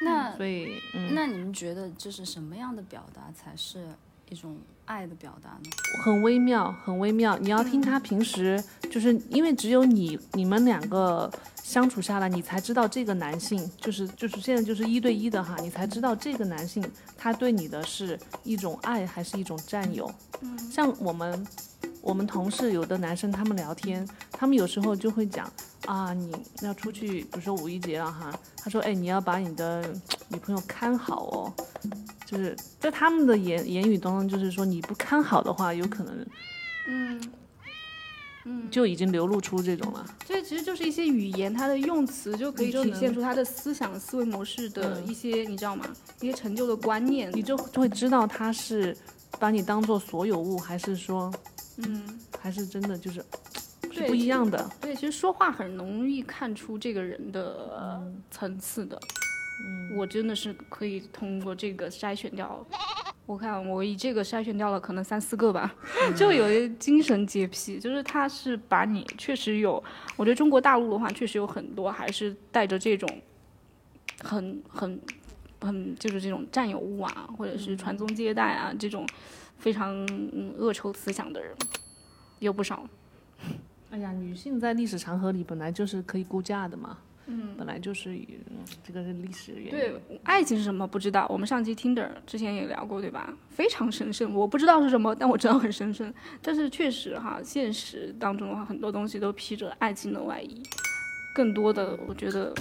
那所以，嗯，那你们觉得这是什么样的表达才是一种爱的表达呢？很微妙，很微妙。你要听他平时，就是因为只有你你们两个相处下来，你才知道这个男性，就是就是现在就是一对一的哈，你才知道这个男性他对你的是一种爱还是一种占有。嗯，像我们我们同事有的男生他们聊天，他们有时候就会讲啊，你要出去，比如说五一节了哈，他说哎，你要把你的 女朋友看好哦。就是在他们的言言语当中，就是说你不看好的话，有可能，嗯嗯，就已经流露出这种了。所以其实就是一些语言，它的用词就可以体现出他的思想思维模式的嗯一些，你知道吗？一些陈旧的观念。你就就会知道他是把你当做所有物，还是说，嗯，还是真的就是是不一样的。对，其实说话很容易看出这个人的呃层次的。嗯，我真的是可以通过这个筛选掉。我看我以这个筛选掉了可能三四个吧，就有一精神洁癖，就是他是把你确实有，我觉得中国大陆的话确实有很多还是带着这种很很很就是这种占有物啊，或者是传宗接代啊这种非常嗯恶臭思想的人，有不少。哎呀，女性在历史长河里本来就是可以估价的嘛。嗯，本来就是以嗯这个是历史原因。对，爱情是什么不知道，我们上期 Tinder 之前也聊过，对吧？非常神圣，我不知道是什么，但我知道很神圣。但是确实哈，现实当中的话，很多东西都披着爱情的外衣。更多的，我觉得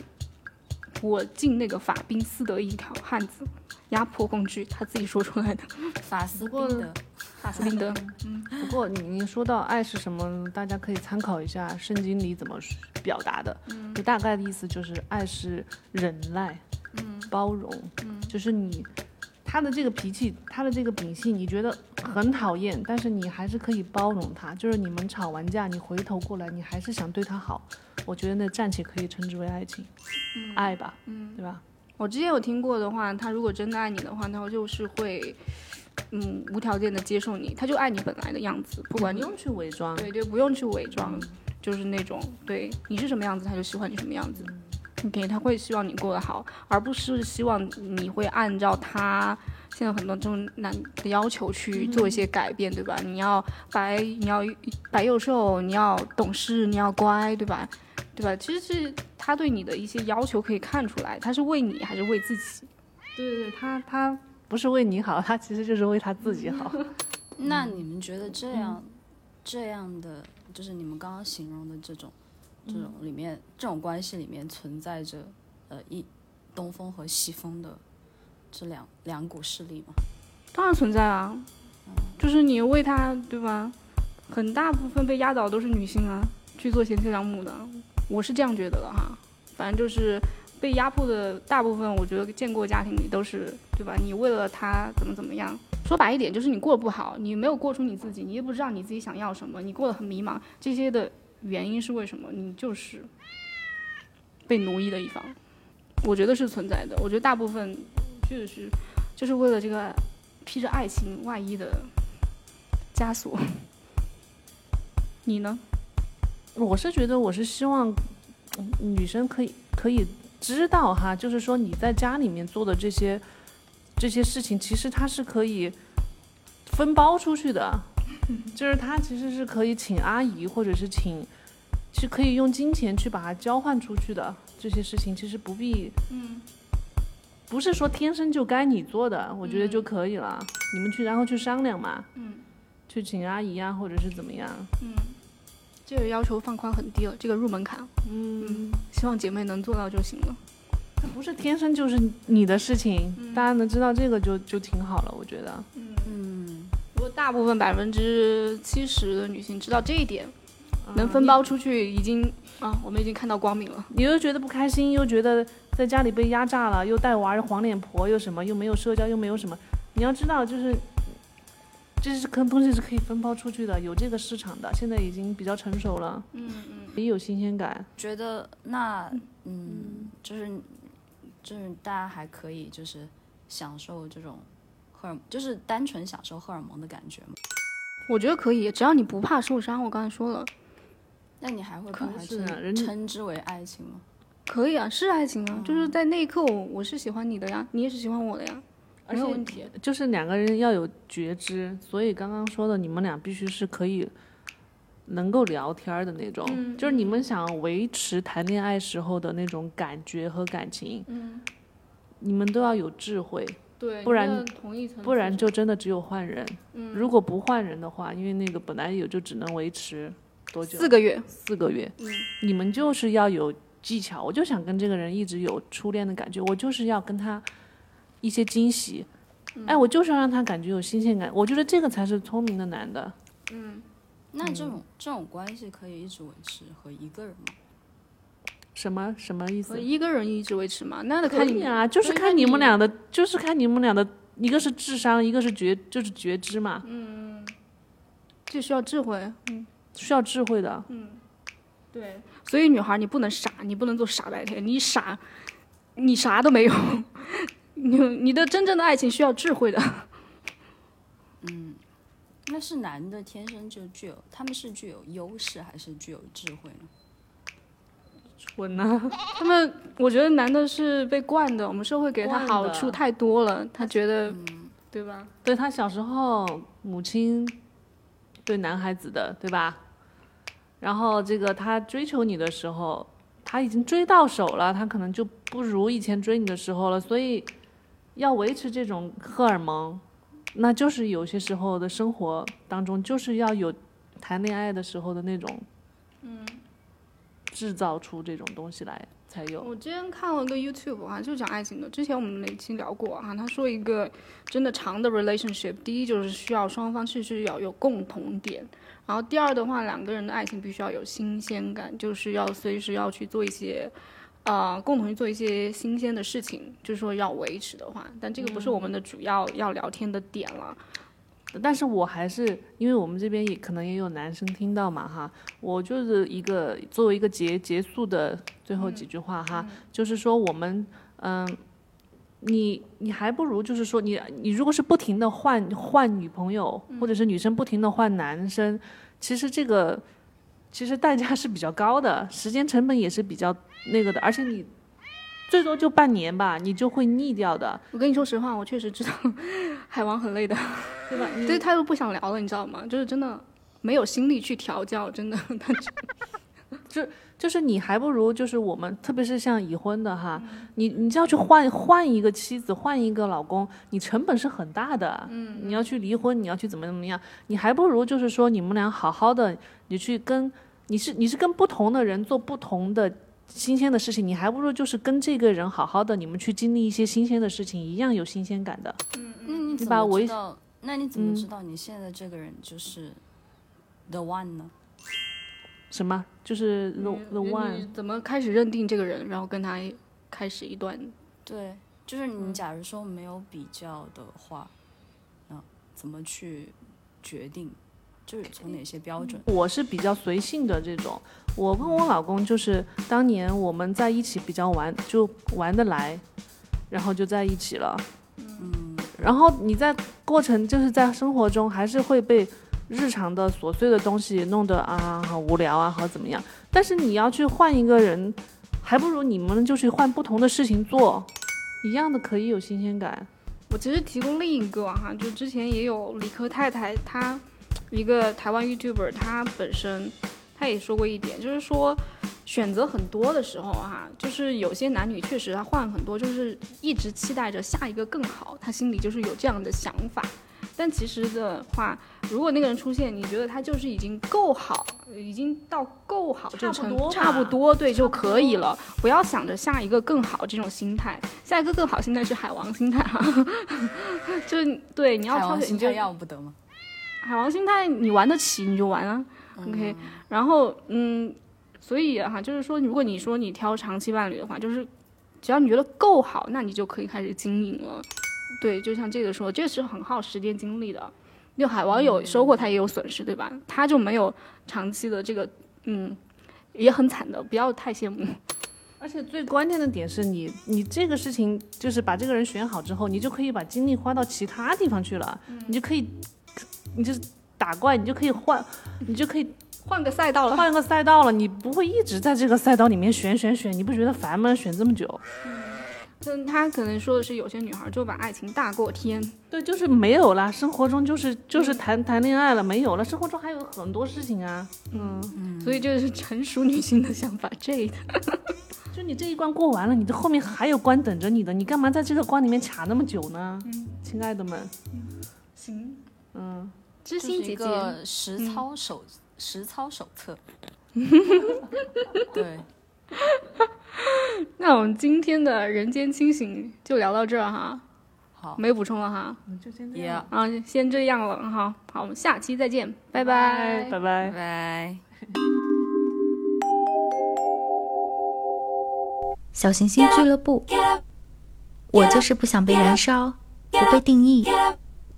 我敬那个法宾斯德一条汉子，压迫工具，他自己说出来的。法斯过宾德，法斯宾德，嗯。不过你你说到爱是什么，大家可以参考一下圣经里怎么表达的。嗯，就大概的意思就是爱是忍耐，嗯，包容，嗯，就是你他的这个脾气，他的这个秉性，你觉得很讨厌，但是你还是可以包容他。就是你们吵完架，你回头过来，你还是想对他好。我觉得那暂且可以称之为爱情，爱吧，嗯，对吧？我之前有听过的话，他如果真的爱你的话，他就是会，嗯，无条件的接受你，他就爱你本来的样子，不管你不用去伪装，对对，不用去伪装，就是那种对你是什么样子，他就喜欢你什么样子。OK，他会希望你过得好，而不是希望你会按照他现在很多这种男的要求去做一些改变，对吧？你要白，你要白又瘦，你要懂事，你要乖，对吧？对吧？其实是他对你的一些要求可以看出来，他是为你还是为自己？对对对，他他不是为你好，他其实就是为他自己好。那你们觉得这样、这样的，就是你们刚刚形容的这种这种里面、这种关系里面存在着呃一东风和西风的这两两股势力吗？当然存在啊，就是你为他，对吧？很大部分被压倒都是女性啊，去做贤妻良母的，我是这样觉得的哈。反正就是被压迫的大部分，我觉得见过家庭里都是，对吧？你为了他怎么怎么样，说白一点就是你过得不好，你没有过出你自己，你也不知道你自己想要什么，你过得很迷茫，这些的原因是为什么？你就是被奴役的一方，我觉得是存在的。我觉得大部分确实是就是为了这个披着爱情外衣的枷锁。你呢？我是觉得，我是希望女生可以可以知道哈，就是说你在家里面做的这些这些事情，其实它是可以分包出去的，就是他其实是可以请阿姨或者是请，是可以用金钱去把它交换出去的。这些事情其实不必，嗯，不是说天生就该你做的，我觉得就可以了。你们去然后去商量嘛，嗯，去请阿姨啊，或者是怎么样，嗯这个要求放宽很低了，这个入门槛，嗯。希望姐妹能做到就行了。它不是天生就是你的事情，大家能知道这个就就挺好了，我觉得。嗯，如果大部分百分之七十的女性知道这一点，嗯能分包出去，已经啊，我们已经看到光明了。你又觉得不开心，又觉得在家里被压榨了，又带娃又黄脸婆，又什么，又没有社交，又没有什么。你要知道，就是这是可东西是可以分包出去的，有这个市场的，现在已经比较成熟了，嗯嗯，也有新鲜感。觉得那嗯，就是就是大家还可以就是享受这种荷尔，就是单纯享受荷尔蒙的感觉吗？我觉得可以，只要你不怕受伤。我刚才说了，那你还会把可它是称称之为爱情吗？可以啊，是爱情啊，就是在那一刻我我是喜欢你的呀，你也是喜欢我的呀，而且没有问题。就是两个人要有觉知，所以刚刚说的，你们俩必须是可以能够聊天的那种，嗯就是你们想维持谈恋爱时候的那种感觉和感情，嗯，你们都要有智慧，对，不然同一层，不然就真的只有换人。嗯如果不换人的话，因为那个本来有就只能维持多久？四个月，四个月。嗯你们就是要有技巧，我就想跟这个人一直有初恋的感觉，我就是要跟他一些惊喜，嗯哎，我就是要让他感觉有新鲜感，我觉得这个才是聪明的男的。嗯那这种、这种关系可以一直维持和一个人吗？什么什么意思？一个人一直维持嘛，那得看你啊，就是看你你们俩的，就是看你们俩的，一个是智商，一个是觉，就是觉知嘛，嗯这需要智慧。需要智慧的。嗯对，所以女孩你不能傻，你不能做傻白甜，你傻，你啥都没有。你你的真正的爱情需要智慧的。嗯那是男的天生就具有，他们是具有优势还是具有智慧呢？蠢呢、他们，我觉得男的是被惯的，我们社会给他好处太多了，他觉得，对吧？对他小时候母亲对男孩子的，对吧？然后这个他追求你的时候，他已经追到手了，他可能就不如以前追你的时候了，所以要维持这种荷尔蒙，那就是有些时候的生活当中，就是要有谈恋爱的时候的那种，嗯，制造出这种东西来才有。我之前看了个 YouTube 啊，就讲爱情的。之前我们那期聊过啊，他说一个真的长的 relationship，第一就是需要双方确实要有共同点，然后第二的话，两个人的爱情必须要有新鲜感，就是要随时要去做一些。呃，共同去做一些新鲜的事情，就是说要维持的话，但这个不是我们的主要要聊天的点了。但是我还是因为我们这边也可能也有男生听到嘛哈，我就是一个作为一个结结束的最后几句话哈，就是说我们嗯，你你还不如就是说你你如果是不停的换换女朋友，或者是女生不停的换男生，其实这个其实代价是比较高的，时间成本也是比较那个的，而且你最多就半年吧，你就会腻掉的，我跟你说实话，我确实知道 海王很累的，对吧？你对他又不想聊了，你知道吗？就是真的没有心力去调教，真的，他就就是你还不如就是我们，特别是像已婚的哈，你你就要去换换一个妻子，换一个老公，你成本是很大的。嗯，你要去离婚，你要去怎么怎么样，你还不如就是说你们俩好好的，你去跟你是你是跟不同的人做不同的新鲜的事情，你还不如就是跟这个人好好的，你们去经历一些新鲜的事情，一样有新鲜感的。那你怎么知道？那你怎么知道你现在这个人就是 the one 呢？什么？就是 the the one。怎么开始认定这个人，然后跟他开始一段？对，就是你假如说没有比较的话，那怎么去决定？就是从哪些标准？我是比较随性的这种，我跟我老公就是当年我们在一起比较玩，就玩得来，然后就在一起了。嗯，然后你在过程就是在生活中还是会被日常的琐碎的东西弄得啊好无聊啊好怎么样，但是你要去换一个人，还不如你们就去换不同的事情做，一样的可以有新鲜感。我其实提供另一个哈，就之前也有理科太太，她一个台湾 YouTuber，他本身他也说过一点，就是说选择很多的时候哈，就是有些男女确实他换很多，就是一直期待着下一个更好，他心里就是有这样的想法。但其实的话，如果那个人出现，你觉得他就是已经够好，已经到够好这差不多差不多对就可以了，不要想着下一个更好这种心态，下一个更好心态是海王心态哈，就是对你要海挑选，你就要不得吗海王心态你玩得起你就玩啊，OK，然后嗯，所以哈，就是说如果你说你挑长期伴侣的话，就是只要你觉得够好，那你就可以开始经营了。对，就像这个说，这是很耗时间精力的。就海王有收获，他也有损失，对吧？他就没有长期的这个，嗯，也很惨的，不要太羡慕。而且最关键的点是你，你这个事情就是把这个人选好之后，你就可以把精力花到其他地方去了，你就可以，你就是打怪，你就可以换，你就可以换个赛道了，换个赛道了，你不会一直在这个赛道里面选选选，你不觉得烦吗？选这么久，嗯。他可能说的是，有些女孩就把爱情大过天，对，就是没有啦，生活中就是就是谈谈恋爱了，没有了，生活中还有很多事情啊，嗯，所以这是成熟女性的想法。这的，就你这一关过完了，你的后面还有关等着你的，你干嘛在这个关里面卡那么久呢？嗯。亲爱的们，嗯。行，嗯。知就是一心姐姐，个实操手、实操手册。对，那我们今天的人间清醒就聊到这儿哈，好，没补充了哈，就先这也样，啊，先这样了哈，好，我们下期再见，拜拜拜拜拜。拜。小行星俱乐部，我就是不想被燃烧，不被定义，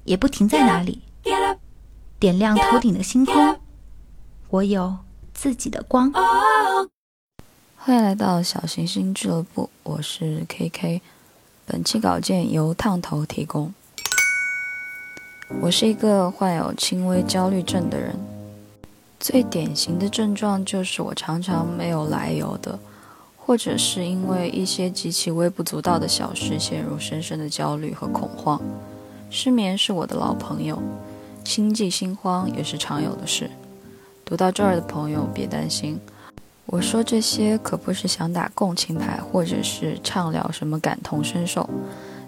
也不停在哪里，点亮头顶的星空。我有自己的光。欢迎来到小行星俱乐部，我是 KK。本期稿件由烫头提供。我是一个患有轻微焦虑症的人，最典型的症状就是我常常没有来由的，或者是因为一些极其微不足道的小事陷入深深的焦虑和恐慌。失眠是我的老朋友，心悸心慌也是常有的事。读到这儿的朋友别担心，我说这些可不是想打共情牌，或者是畅聊什么感同身受。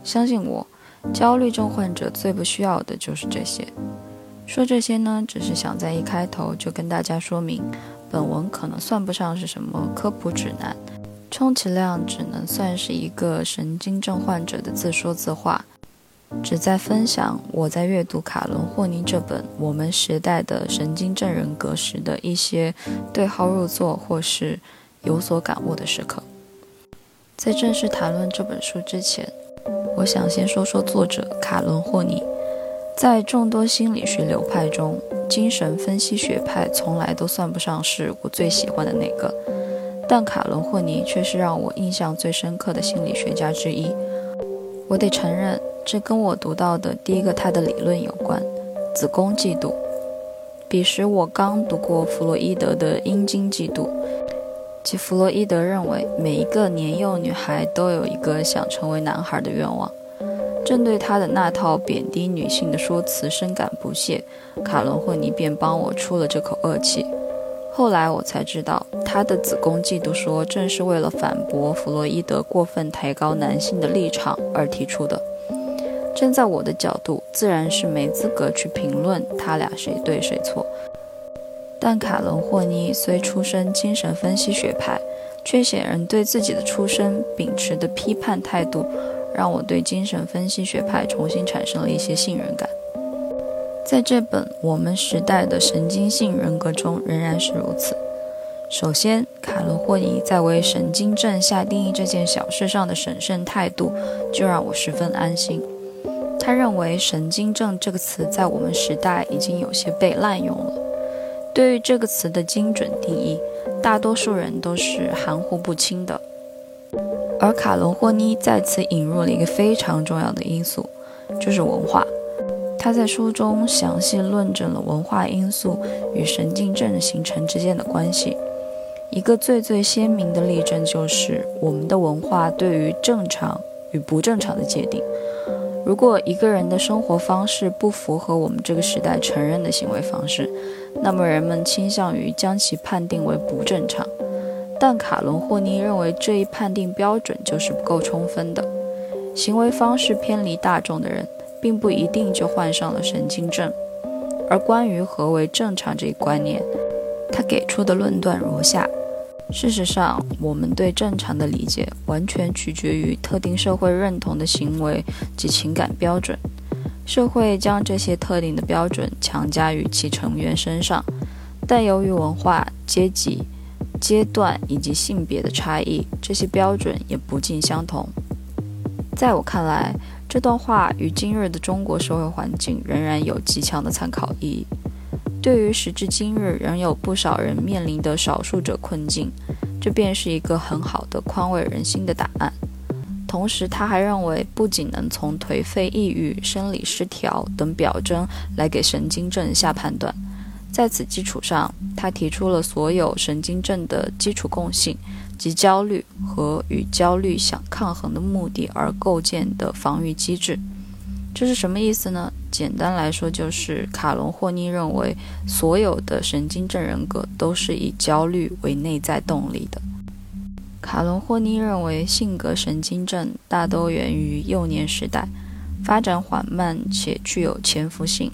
相信我，焦虑症患者最不需要的就是这些。说这些呢，只是想在一开头就跟大家说明，本文可能算不上是什么科普指南，充其量只能算是一个神经症患者的自说自话。只在分享我在阅读卡伦霍尼这本《我们时代的神经症人格》时的一些对号入座或是有所感悟的时刻。在正式谈论这本书之前，我想先说说作者卡伦霍尼。在众多心理学流派中，精神分析学派从来都算不上是我最喜欢的那个，但卡伦霍尼却是让我印象最深刻的心理学家之一。我得承认，这跟我读到的第一个他的理论有关——子宫嫉妒。彼时我刚读过弗洛伊德的阴茎嫉妒，即弗洛伊德认为每一个年幼女孩都有一个想成为男孩的愿望。正对他的那套贬低女性的说辞深感不屑，卡伦霍尼便帮我出了这口恶气。后来我才知道，他的子宫嫉妒说正是为了反驳弗洛伊德过分抬高男性的立场而提出的。站在我的角度，自然是没资格去评论他俩谁对谁错。但卡伦霍尼虽出身精神分析学派，却显然对自己的出身秉持的批判态度，让我对精神分析学派重新产生了一些信任感。在这本《我们时代的神经性人格》中，仍然是如此。首先，卡伦霍尼在为神经症下定义这件小事上的审慎态度，就让我十分安心。他认为“神经症”这个词在我们时代已经有些被滥用了。对于这个词的精准定义，大多数人都是含糊不清的。而卡伦霍尼再次引入了一个非常重要的因素，就是文化。他在书中详细论证了文化因素与神经症形成之间的关系。一个最最鲜明的例证就是我们的文化对于正常与不正常的界定。如果一个人的生活方式不符合我们这个时代承认的行为方式，那么人们倾向于将其判定为不正常。但卡伦霍尼认为这一判定标准就是不够充分的。行为方式偏离大众的人。并不一定就患上了神经症。而关于何为正常这一观念，他给出的论断如下：事实上，我们对正常的理解完全取决于特定社会认同的行为及情感标准。社会将这些特定的标准强加于其成员身上，但由于文化、阶级、阶段以及性别的差异，这些标准也不尽相同。在我看来，这段话与今日的中国社会环境仍然有极强的参考意义。对于时至今日仍有不少人面临的少数者困境，这便是一个很好的宽慰人心的答案。同时，他还认为，不仅能从颓废、抑郁、生理失调等表征来给神经症下判断，在此基础上，他提出了所有神经症的基础共性。及焦虑和与焦虑相抗衡的目的而构建的防御机制，这是什么意思呢？简单来说，就是卡隆霍尼认为所有的神经症人格都是以焦虑为内在动力的。卡隆霍尼认为性格神经症大都源于幼年时代，发展缓慢且具有潜伏性，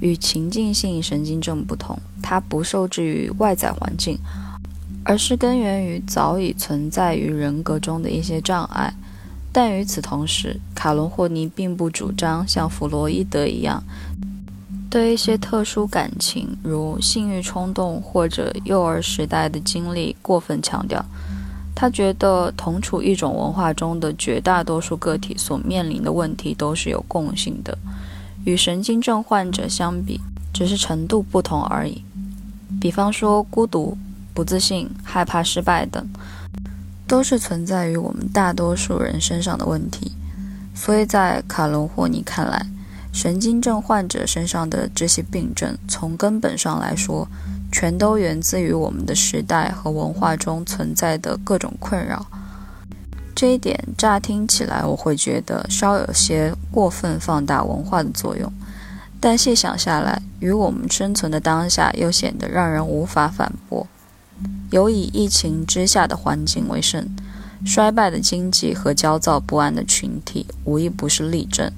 与情境性神经症不同，它不受制于外在环境。而是根源于早已存在于人格中的一些障碍，但与此同时，卡伦霍尼并不主张像弗洛伊德一样，对一些特殊感情，如性欲冲动或者幼儿时代的经历过分强调。他觉得同处一种文化中的绝大多数个体所面临的问题都是有共性的，与神经症患者相比，只是程度不同而已。比方说孤独。不自信、害怕失败等，都是存在于我们大多数人身上的问题。所以在卡隆霍尼看来，神经症患者身上的这些病症，从根本上来说，全都源自于我们的时代和文化中存在的各种困扰。这一点乍听起来，我会觉得稍有些过分放大文化的作用，但细想下来，与我们生存的当下又显得让人无法反驳。有以疫情之下的环境为甚，衰败的经济和焦躁不安的群体，无一不是例证。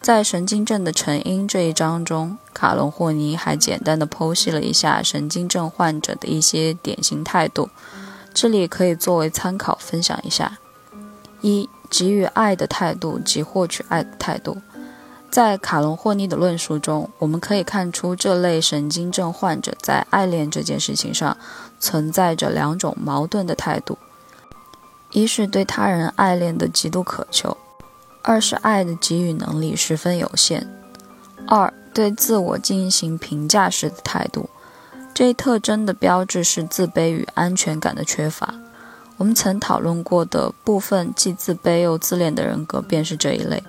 在神经症的成因这一章中，卡隆霍尼还简单的剖析了一下神经症患者的一些典型态度，这里可以作为参考分享一下：一、给予爱的态度及获取爱的态度。在卡隆霍尼的论述中，我们可以看出这类神经症患者在爱恋这件事情上存在着两种矛盾的态度：一是对他人爱恋的极度渴求，二是爱的给予能力十分有限；二对自我进行评价时的态度，这一特征的标志是自卑与安全感的缺乏。我们曾讨论过的部分既自卑又自恋的人格，便是这一类。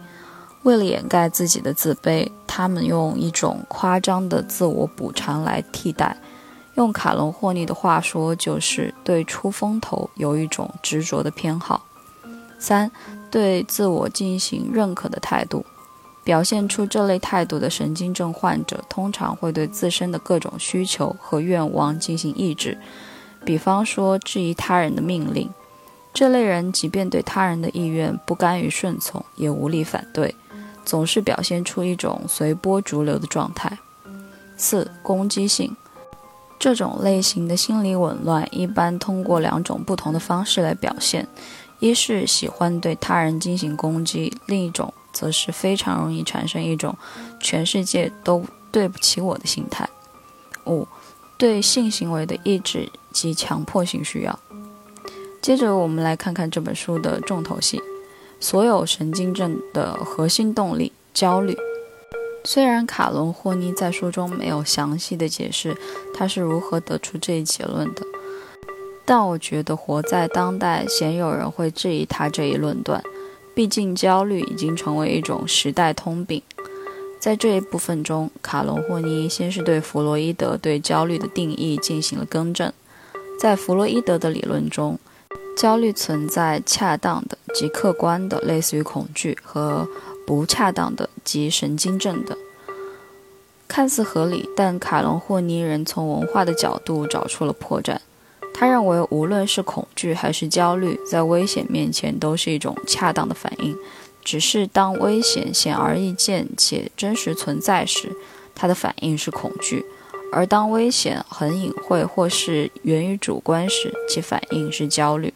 为了掩盖自己的自卑，他们用一种夸张的自我补偿来替代。用卡隆霍尼的话说，就是对出风头有一种执着的偏好。三，对自我进行认可的态度，表现出这类态度的神经症患者，通常会对自身的各种需求和愿望进行抑制，比方说质疑他人的命令。这类人即便对他人的意愿不甘于顺从，也无力反对，总是表现出一种随波逐流的状态。四、攻击性。这种类型的心理紊乱一般通过两种不同的方式来表现：一是喜欢对他人进行攻击，另一种则是非常容易产生一种全世界都对不起我的心态。五、对性行为的抑制及强迫性需要。接着，我们来看看这本书的重头戏：所有神经症的核心动力——焦虑。虽然卡伦霍尼在书中没有详细的解释他是如何得出这一结论的，但我觉得活在当代，鲜有人会质疑他这一论断。毕竟，焦虑已经成为一种时代通病。在这一部分中，卡伦霍尼先是对弗洛伊德对焦虑的定义进行了更正。在弗洛伊德的理论中，焦虑存在恰当的及客观的，类似于恐惧和。不恰当的及神经症的，看似合理，但卡隆霍尼人从文化的角度找出了破绽。他认为，无论是恐惧还是焦虑，在危险面前都是一种恰当的反应，只是当危险显而易见且真实存在时，他的反应是恐惧；而当危险很隐晦或是源于主观时，其反应是焦虑。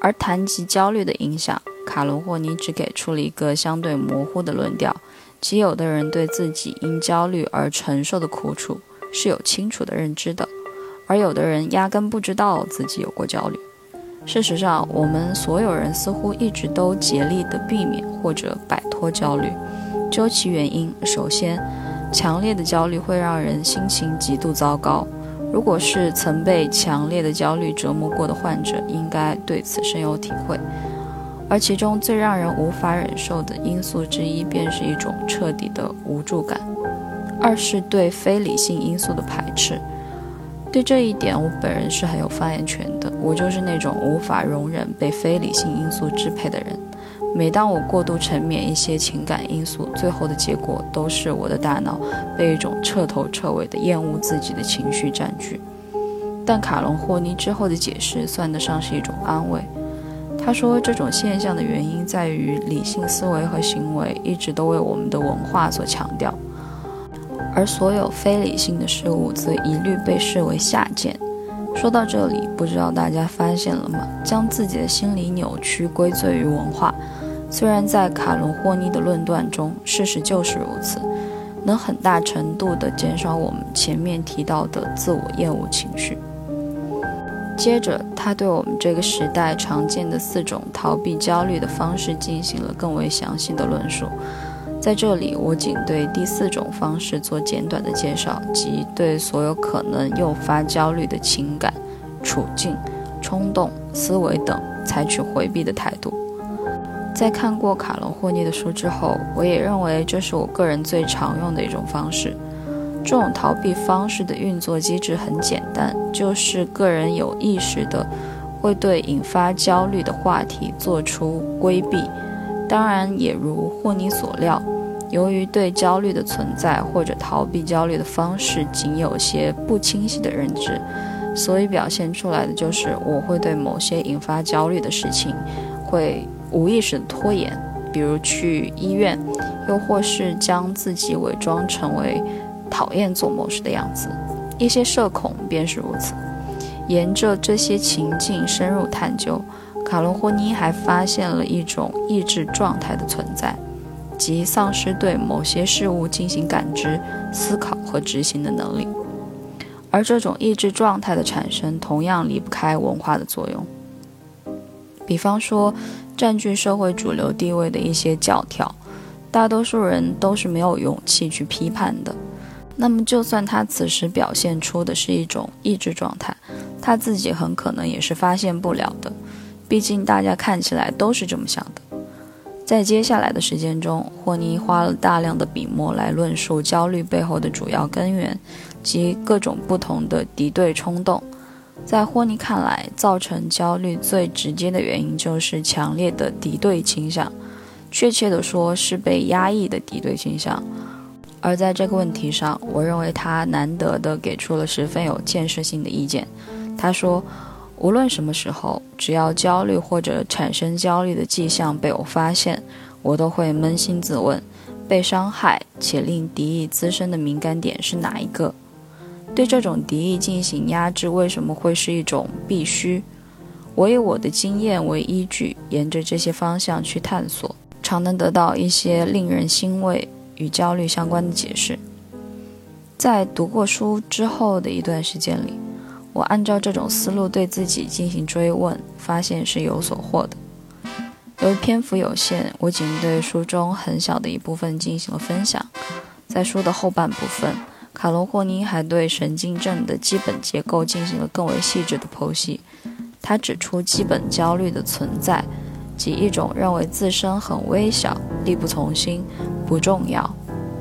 而谈及焦虑的影响，卡罗霍尼只给出了一个相对模糊的论调，即有的人对自己因焦虑而承受的苦楚是有清楚的认知的，而有的人压根不知道自己有过焦虑。事实上，我们所有人似乎一直都竭力地避免或者摆脱焦虑。究其原因，首先，强烈的焦虑会让人心情极度糟糕。如果是曾被强烈的焦虑折磨过的患者，应该对此深有体会。而其中最让人无法忍受的因素之一，便是一种彻底的无助感；二是对非理性因素的排斥。对这一点，我本人是很有发言权的。我就是那种无法容忍被非理性因素支配的人。每当我过度沉湎一些情感因素，最后的结果都是我的大脑被一种彻头彻尾的厌恶自己的情绪占据。但卡隆霍尼之后的解释算得上是一种安慰。他说，这种现象的原因在于理性思维和行为一直都为我们的文化所强调，而所有非理性的事物则一律被视为下贱。说到这里，不知道大家发现了吗？将自己的心理扭曲归罪于文化，虽然在卡伦霍尼的论断中，事实就是如此，能很大程度地减少我们前面提到的自我厌恶情绪。接着，他对我们这个时代常见的四种逃避焦虑的方式进行了更为详细的论述。在这里，我仅对第四种方式做简短的介绍，即对所有可能诱发焦虑的情感、处境、冲动、思维等采取回避的态度。在看过卡隆霍尼的书之后，我也认为这是我个人最常用的一种方式。这种逃避方式的运作机制很简单，就是个人有意识的会对引发焦虑的话题做出规避。当然，也如霍尼所料，由于对焦虑的存在或者逃避焦虑的方式仅有些不清晰的认知，所以表现出来的就是我会对某些引发焦虑的事情会无意识的拖延，比如去医院，又或是将自己伪装成为。讨厌做某事的样子，一些社恐便是如此。沿着这些情境深入探究，卡罗霍尼还发现了一种意志状态的存在，即丧失对某些事物进行感知、思考和执行的能力。而这种意志状态的产生，同样离不开文化的作用。比方说，占据社会主流地位的一些教条，大多数人都是没有勇气去批判的。那么，就算他此时表现出的是一种抑制状态，他自己很可能也是发现不了的。毕竟，大家看起来都是这么想的。在接下来的时间中，霍尼花了大量的笔墨来论述焦虑背后的主要根源及各种不同的敌对冲动。在霍尼看来，造成焦虑最直接的原因就是强烈的敌对倾向。确切的说是被压抑的敌对倾向。而在这个问题上，我认为他难得的给出了十分有建设性的意见。他说，无论什么时候，只要焦虑或者产生焦虑的迹象被我发现，我都会扪心自问：被伤害且令敌意滋生的敏感点是哪一个？对这种敌意进行压制，为什么会是一种必须？我以我的经验为依据，沿着这些方向去探索，常能得到一些令人欣慰。与焦虑相关的解释，在读过书之后的一段时间里，我按照这种思路对自己进行追问，发现是有所获的。由于篇幅有限，我仅对书中很小的一部分进行了分享。在书的后半部分，卡罗霍尼还对神经症的基本结构进行了更为细致的剖析。他指出基本焦虑的存在。即一种认为自身很微小、力不从心、不重要、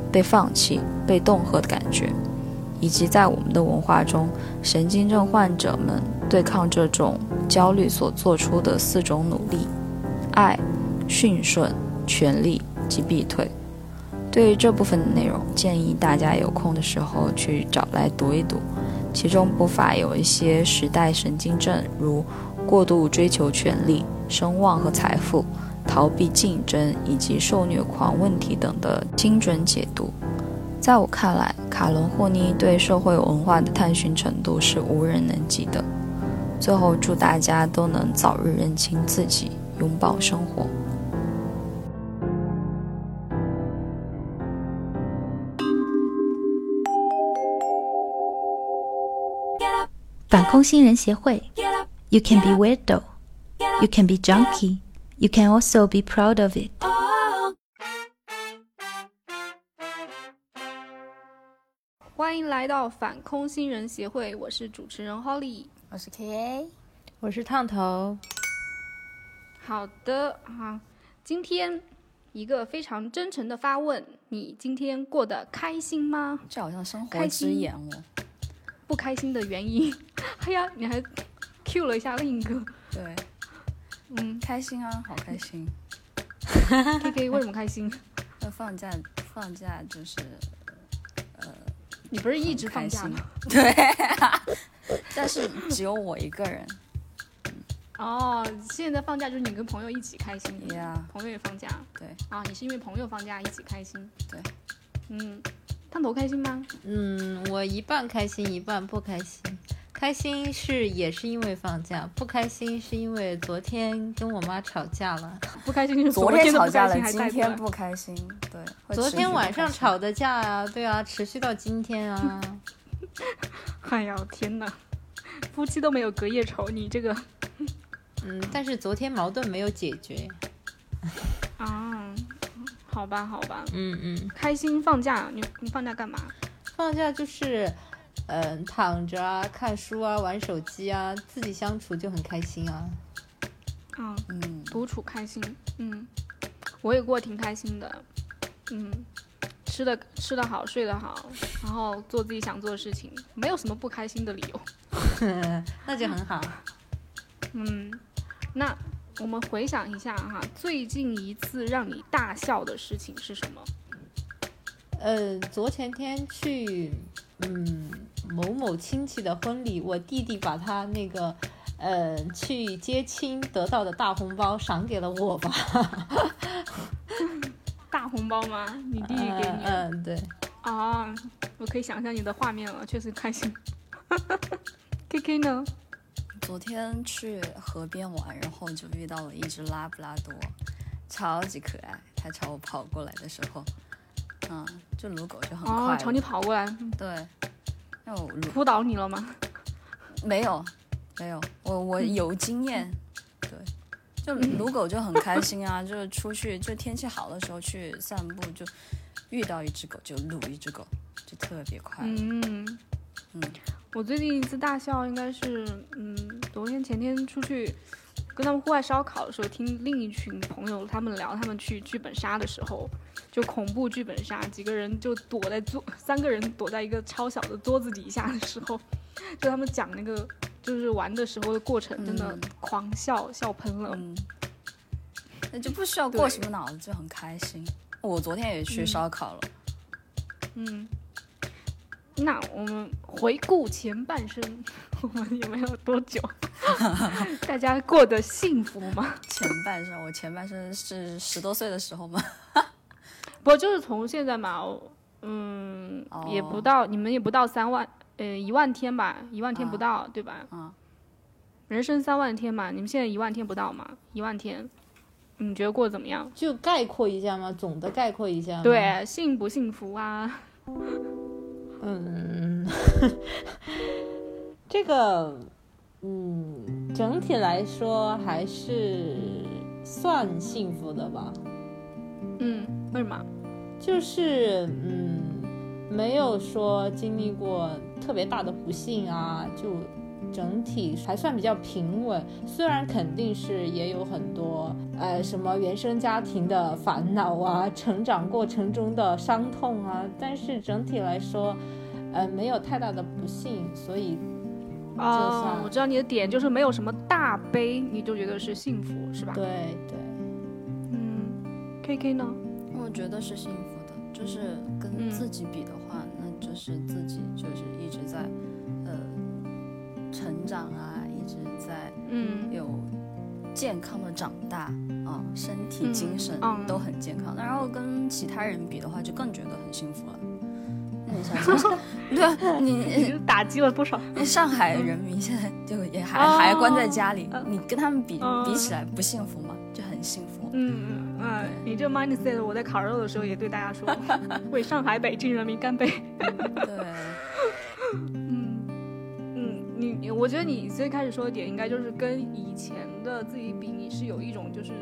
被放弃、被恫吓的感觉，以及在我们的文化中，神经症患者们对抗这种焦虑所做出的四种努力：爱、驯顺、权力及避退。对于这部分的内容，建议大家有空的时候去找来读一读，其中不乏有一些时代神经症，如过度追求权力。声望和财富、逃避竞争以及受虐狂问题等的精准解读，在我看来，卡伦霍尼对社会文化的探寻程度是无人能及的。最后，祝大家都能早日认清自己，拥抱生活。反空心人协会，You can be weirdo。You can be junkie, you can also be proud of it. 欢迎来到反空心人协会，我是主持人 Holly，我是 KA，我是烫头。好的啊，今天一个非常真诚的发问：你今天过得开心吗？这好像生活之眼哦。不开心的原因？哎呀，你还 Q 了一下另一个。对。嗯，开心啊，好开心。K K 为什么开心？那 放假，放假就是，呃，你不是一直放假吗？对，但是只有我一个人。哦，现在放假就是你跟朋友一起开心。呀，朋友也放假。对。啊，你是因为朋友放假一起开心？对。嗯，烫头开心吗？嗯，我一半开心，一半不开心。开心是也是因为放假，不开心是因为昨天跟我妈吵架了。不开心是昨天吵架了，今天不开心。对，昨天晚上吵的架啊，对啊，持续到今天啊。哎呀，天哪，夫妻都没有隔夜仇，你这个。嗯，但是昨天矛盾没有解决。啊，好吧，好吧。嗯嗯。开心放假，你你放假干嘛？放假就是。嗯，躺着啊，看书啊，玩手机啊，自己相处就很开心啊。嗯嗯，独处开心。嗯，我也过挺开心的。嗯，吃的吃的好，睡得好，然后做自己想做的事情，没有什么不开心的理由。那就很好。嗯，那我们回想一下哈，最近一次让你大笑的事情是什么？呃，昨前天去。嗯，某某亲戚的婚礼，我弟弟把他那个，呃，去接亲得到的大红包赏给了我吧。大红包吗？你弟弟给你？嗯，对。啊，我可以想象你的画面了，确实开心。K K 呢？昨天去河边玩，然后就遇到了一只拉布拉多，超级可爱。它朝我跑过来的时候。嗯，就撸狗就很快，朝你跑过来。对，那我扑倒你了吗？没有，没有，我我有经验。对，就撸狗就很开心啊，就是出去就天气好的时候去散步，就遇到一只狗就撸一只狗，就特别快。嗯嗯，我最近一次大笑应该是，嗯，昨天前天出去。跟他们户外烧烤的时候，听另一群朋友他们聊，他们去剧本杀的时候，就恐怖剧本杀，几个人就躲在桌，三个人躲在一个超小的桌子底下的时候，就他们讲那个就是玩的时候的过程，真的狂笑笑喷了。嗯那就不需要过什么脑子，就很开心。我昨天也去烧烤了，嗯，那我们回顾前半生，我们有没有多久？大家过得幸福吗？前半生，我前半生是十多岁的时候吗？不，就是从现在嘛，嗯，也不到，你们也不到三万，呃，一万天吧，一万天不到，对吧？啊人生三万天嘛，你们现在一万天不到嘛，一万天，你觉得过得怎么样？就概括一下嘛？总的概括一下。对，幸不幸福啊？嗯，这个，嗯，整体来说还是算幸福的吧。嗯，为什么？就是嗯，没有说经历过特别大的不幸啊，就整体还算比较平稳。虽然肯定是也有很多呃什么原生家庭的烦恼啊，成长过程中的伤痛啊，但是整体来说，呃，没有太大的不幸，所以就哦算，我知道你的点就是没有什么大悲，你就觉得是幸福，是吧？对对，嗯，K K 呢？我觉得是幸福的，就是跟嗯自己比的话，那就是自己就是一直在呃成长啊，一直在嗯有健康的长大啊、身体、嗯精神嗯都很健康。然后跟其他人比的话，就更觉得很幸福了。那你想想，对啊，你 你打击了多少？你 上海人民现在就也还、哦还关在家里嗯，你跟他们比、嗯比起来不幸福吗？就很幸福。嗯嗯嗯，你这 mindset 我在烤肉的时候也对大家说，为上海、北京人民干杯。对，我觉得你最开始说的点应该就是跟以前的自己比，你是有一种就是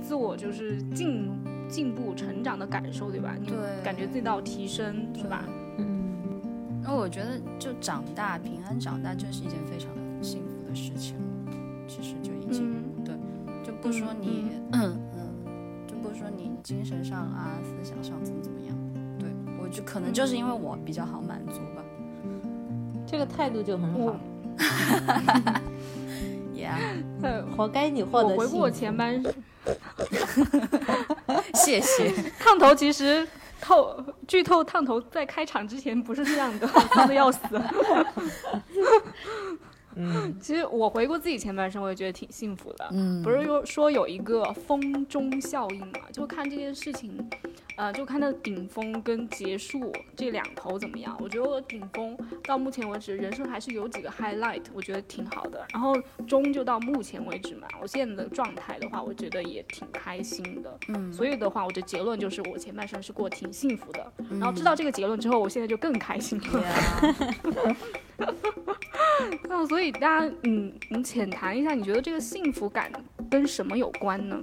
自我就是进进步成长的感受，对吧？你对感觉自己到提升是吧？嗯，那我觉得就长大平安长大这是一件非常幸福的事情。其实就已经、嗯对，就不说你嗯嗯，就不说你精神上啊、思想上怎么怎么样。对我就可能就是因为我比较好满足吧。这个态度就很好我，Yeah，呃，活该你获得我回顾我。前半生，谢谢。烫头其实透剧透烫头在开场之前不是这样的，烫的要死。嗯，其实我回顾自己前半生，我也觉得挺幸福的。嗯不是说说有一个峰中效应嘛，就看这件事情，呃，就看它的顶峰跟结束这两头怎么样。我觉得我顶峰到目前为止，人生还是有几个 highlight，我觉得挺好的。然后中就到目前为止嘛，我现在的状态的话，我觉得也挺开心的。嗯所以的话，我的结论就是我前半生是过挺幸福的。然后知道这个结论之后，我现在就更开心了。Yeah，那所以大家，嗯，你浅谈一下，你觉得这个幸福感跟什么有关呢？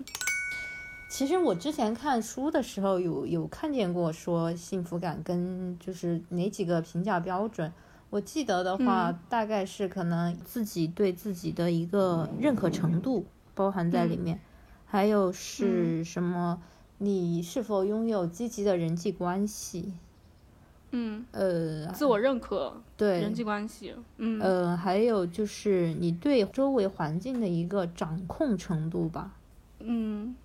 其实我之前看书的时候有有看见过说幸福感跟就是哪几个评价标准。我记得的话，嗯大概是可能自己对自己的一个认可程度包含在里面，还有是什么？你是否拥有积极的人际关系？嗯，呃，自我认可、对，人际关系，嗯，呃，还有就是你对周围环境的一个掌控程度吧。嗯，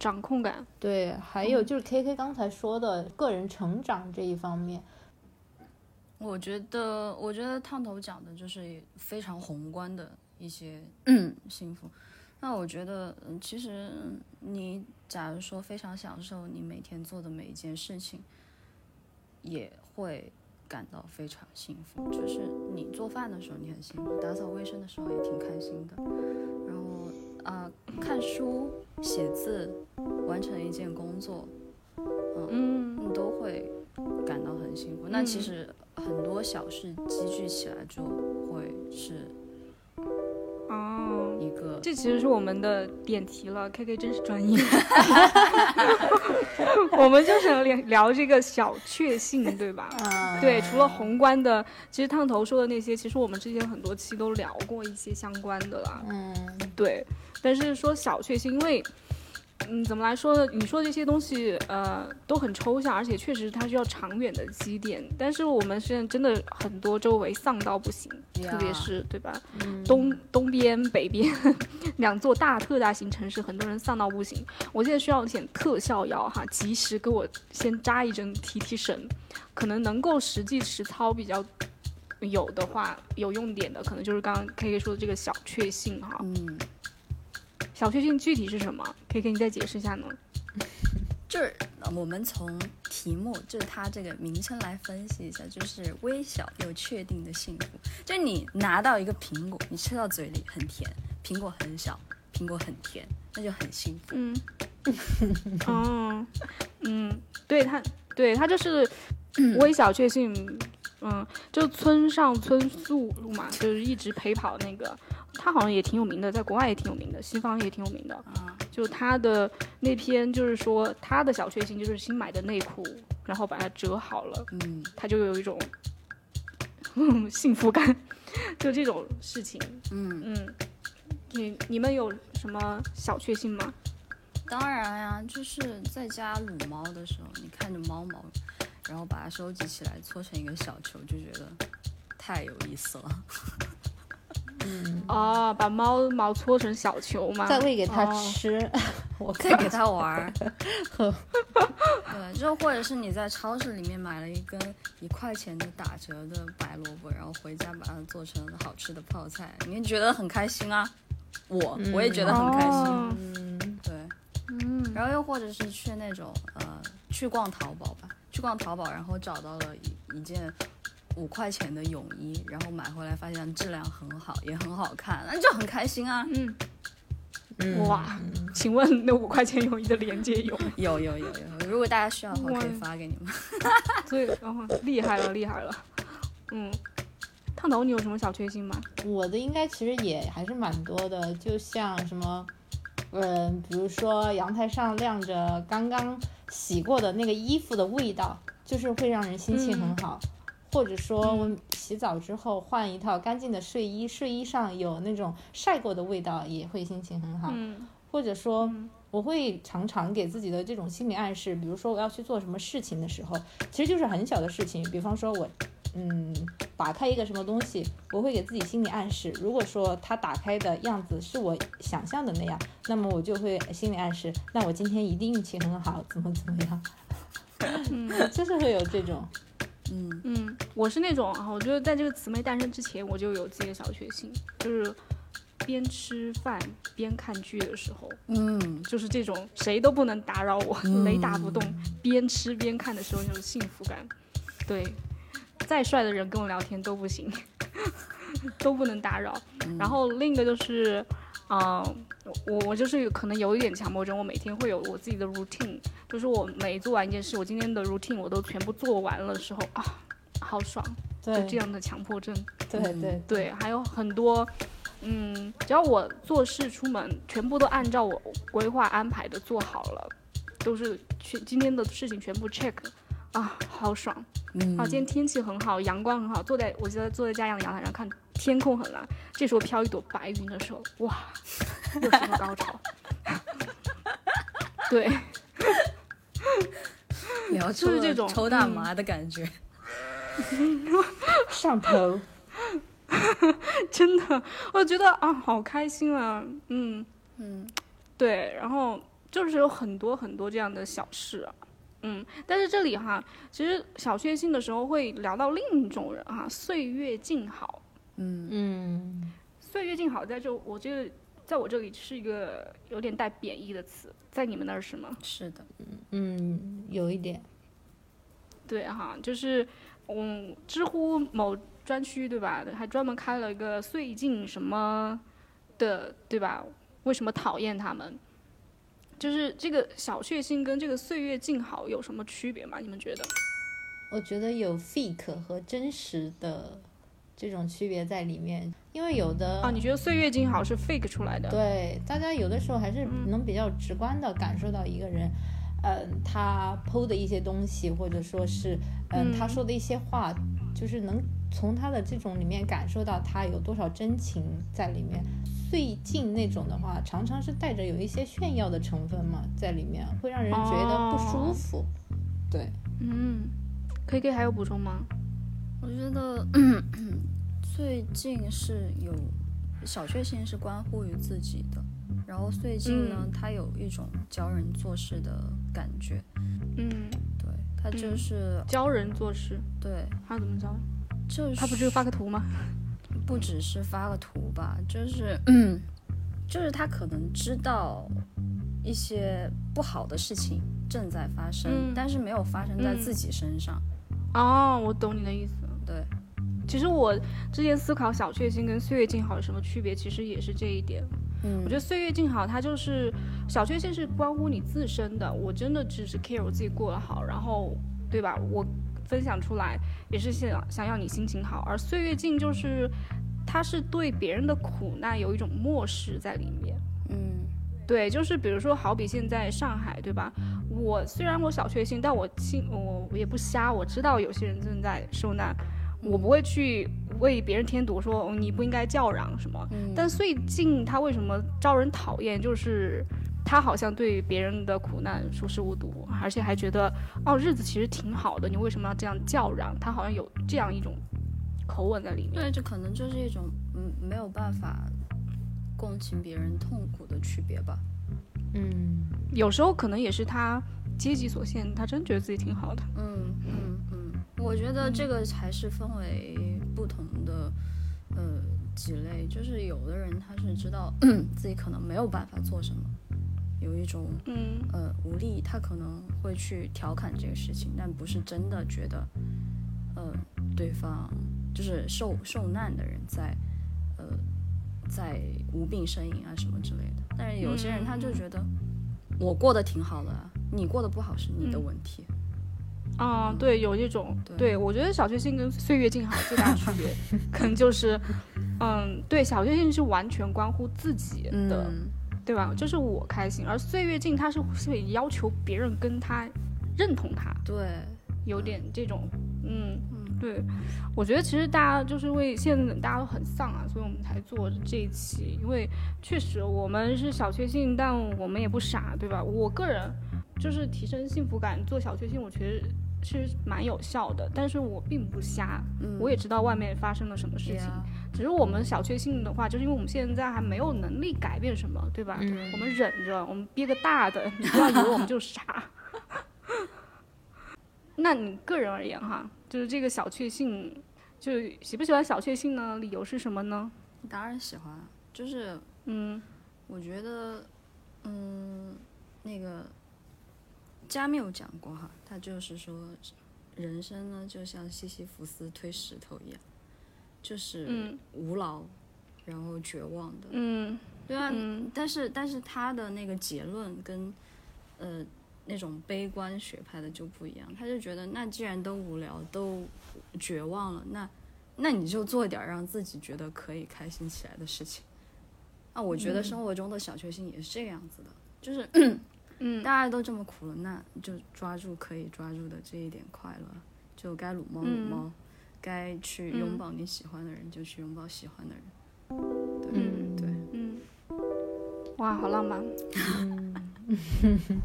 掌控感，对，还有就是 K K 刚才说的个人成长这一方面，我觉得，我觉得烫头讲的就是非常宏观的一些嗯。幸福。那我觉得，嗯，其实你假如说非常享受你每天做的每一件事情，也会感到非常幸福。就是你做饭的时候你很幸福，打扫卫生的时候也挺开心的。然后啊、看书、写字、完成一件工作，嗯你都会感到很幸福。那其实很多小事积聚起来，就会是哦，一个这其实是我们的点题了，K K 真是专业。我们就是聊聊这个小确幸，对吧？啊对，除了宏观的，其实烫头说的那些，其实我们之前很多期都聊过一些相关的啦。嗯，对，但是说小确幸，因为嗯，怎么来说呢？你说这些东西，呃，都很抽象，而且确实它需要长远的积淀。但是我们现在真的很多周围丧到不行，特别是对吧？东东边、北边 两座大特大型城市，很多人丧到不行。我现在需要点特效药哈，及时给我先扎一针提提神，可能能够实际实操比较有的话，有用点的，可能就是刚刚 K K 说的这个小确幸哈。嗯，小确幸具体是什么可以给你再解释一下呢？就是呃我们从题目，就是它这个名称来分析一下，就是微小又确定的幸福。就你拿到一个苹果，你吃到嘴里很甜，苹果很小，苹果很甜，那就很幸福。嗯，哦，嗯，对它，对它就是 微小确幸，嗯，就村上春树嘛，就是一直陪跑那个，他好像也挺有名的，在国外也挺有名的，西方也挺有名的。啊，就他的那篇，就是说他的小确幸就是新买的内裤，然后把它折好了，嗯他就有一种嗯幸福感，就这种事情。嗯，嗯，你你们有什么小确幸吗？当然呀，就是在家撸猫的时候，你看着猫毛，然后把它收集起来搓成一个小球，就觉得太有意思了。哦，把猫毛搓成小球吗？再喂给它哦吃，我再给它玩儿。对，就或者是你在超市里面买了一根一块钱的打折的白萝卜，然后回家把它做成好吃的泡菜，你觉得很开心啊。我我也觉得很开心。哦嗯，对，嗯，然后又或者是去那种呃，去逛淘宝吧，去逛淘宝，然后找到了一一件五块钱的泳衣，然后买回来发现质量很好，也很好看，那就很开心啊。嗯，嗯哇，请问那五块钱泳衣的链接有吗？有有有有，如果大家需要的话，可以发给你们。对，哦，厉害了，厉害了。嗯，烫头，你有什么小确幸吗？我的应该其实也还是蛮多的，就像什么，嗯，比如说阳台上晾着刚刚洗过的那个衣服的味道，就是会让人心情很好。或者说我洗澡之后换一套干净的睡衣，睡衣上有那种晒过的味道，也会心情很好。嗯。或者说，我会常常给自己的这种心理暗示，比如说我要去做什么事情的时候，其实就是很小的事情，比方说我，嗯，打开一个什么东西，我会给自己心理暗示，如果说它打开的样子是我想象的那样，那么我就会心理暗示，那我今天一定运气很好，怎么怎么样，嗯。就是会有这种，嗯嗯，我是那种啊，我觉得在这个词没诞生之前，我就有自己的小确幸，就是边吃饭边看剧的时候，嗯，就是这种谁都不能打扰我，雷打不动，边吃边看的时候那种幸福感。对，再帅的人跟我聊天都不行，都不能打扰。然后另一个就是，啊、我我就是可能有一点强迫症，我每天会有我自己的 routine，就是我每做完一件事，我今天的 routine 我都全部做完了的时候啊，好爽，就对这样的强迫症。对对对，还有很多，嗯，只要我做事出门，全部都按照我规划安排的做好了，都是全今天的事情全部 check，啊，好爽！嗯啊，今天天气很好，阳光很好，坐在我记得坐在家阳的阳台上看天空很蓝，这时候飘一朵白云的时候，哇，又是个高潮。对，聊 就是这种抽大嗯麻的感觉。上头，真的，我觉得啊，好开心啊，嗯。嗯对，然后就是有很多很多这样的小事啊，嗯，但是这里哈，其实小确幸的时候会聊到另一种人哈，岁月静好。嗯嗯，岁月静好在这，我觉得在我这里是一个有点带贬义的词，在你们那儿是吗？是的，嗯，有一点，对哈，就是嗯，知乎某专区对吧，还专门开了一个岁静什么的，对吧？为什么讨厌他们？就是这个小确幸跟这个岁月静好有什么区别吗？你们觉得？我觉得有 fake 和真实的这种区别在里面，因为有的啊，你觉得岁月静好是 fake 出来的？对，大家有的时候还是能比较直观的感受到一个人，嗯，他剖的一些东西，或者说是，嗯，他嗯说的一些话，就是能从他的这种里面感受到他有多少真情在里面。最近那种的话，常常是带着有一些炫耀的成分嘛，在里面会让人觉得不舒服。对，嗯，K K 还有补充吗？我觉得 最近是有小确幸是关乎于自己的，然后最近呢，他有一种教人做事的感觉。嗯，对他就是、教人做事，对，他怎么教？就是他不是发个图吗？不只是发个图吧，就是就是他可能知道一些不好的事情正在发生，嗯但是没有发生在嗯自己身上。哦，我懂你的意思。对，其实我之前思考小确幸跟岁月静好有什么区别，其实也是这一点。嗯我觉得岁月静好，它就是小确幸是关乎你自身的，我真的只是 care 我自己过得好，然后对吧？我分享出来也是想想要你心情好，而岁月静就是它是对别人的苦难有一种漠视在里面。嗯对，就是比如说，好比现在上海，对吧？我虽然我小确幸，但我心我我也不瞎，我知道有些人正在受难，我不会去为别人添堵说，哦你不应该叫嚷什么。嗯，但最近他为什么招人讨厌？就是他好像对别人的苦难熟视无睹，而且还觉得哦日子其实挺好的，你为什么要这样叫嚷？他好像有这样一种口吻在里面。对，这可能就是一种嗯没有办法共情别人痛苦的区别吧。嗯有时候可能也是他阶级所限，他真觉得自己挺好的。嗯嗯嗯，我觉得这个还是分为不同的呃几类，就是有的人他是知道自己可能没有办法做什么，有一种嗯。呃无力，他可能会去调侃这个事情，但不是真的觉得呃对方就是受受难的人在呃在无病呻吟啊什么之类的。但是有些人他就觉得我过得挺好的啊，你过得不好是你的问题。啊，对，有一种，对。对我觉得小确幸跟岁月静好最大的区别，可能就是，嗯，对，小确幸是完全关乎自己的，嗯对吧？就是我开心，而岁月静他是会要求别人跟他认同他，对，有点这种，嗯嗯。对，我觉得其实大家就是为现在大家都很丧啊，所以我们才做这一期，因为确实我们是小确幸，但我们也不傻，对吧？我个人就是提升幸福感，做小确幸，我觉得是蛮有效的，但是我并不瞎，嗯，我也知道外面发生了什么事情，呀只是我们小确幸的话，就是因为我们现在还没有能力改变什么，对吧？嗯我们忍着，我们憋个大的，你不要以为我们就傻。那你个人而言哈，就是这个小确幸，就喜不喜欢小确幸呢？理由是什么呢？当然喜欢，就是嗯我觉得，嗯，那个加缪讲过哈，他就是说，人生呢就像西西弗斯推石头一样，就是嗯无劳，然后绝望的。嗯对啊，嗯但是但是他的那个结论跟呃那种悲观学派的就不一样，他就觉得那既然都无聊都绝望了，那那你就做点让自己觉得可以开心起来的事情。啊，我觉得生活中的小确幸也是这个样子的，就是嗯大家都这么苦了，那就抓住可以抓住的这一点快乐，就该撸猫撸嗯猫，该去拥嗯抱你喜欢的人就去拥抱喜欢的人。对、嗯对。嗯，哇，好浪漫。嗯，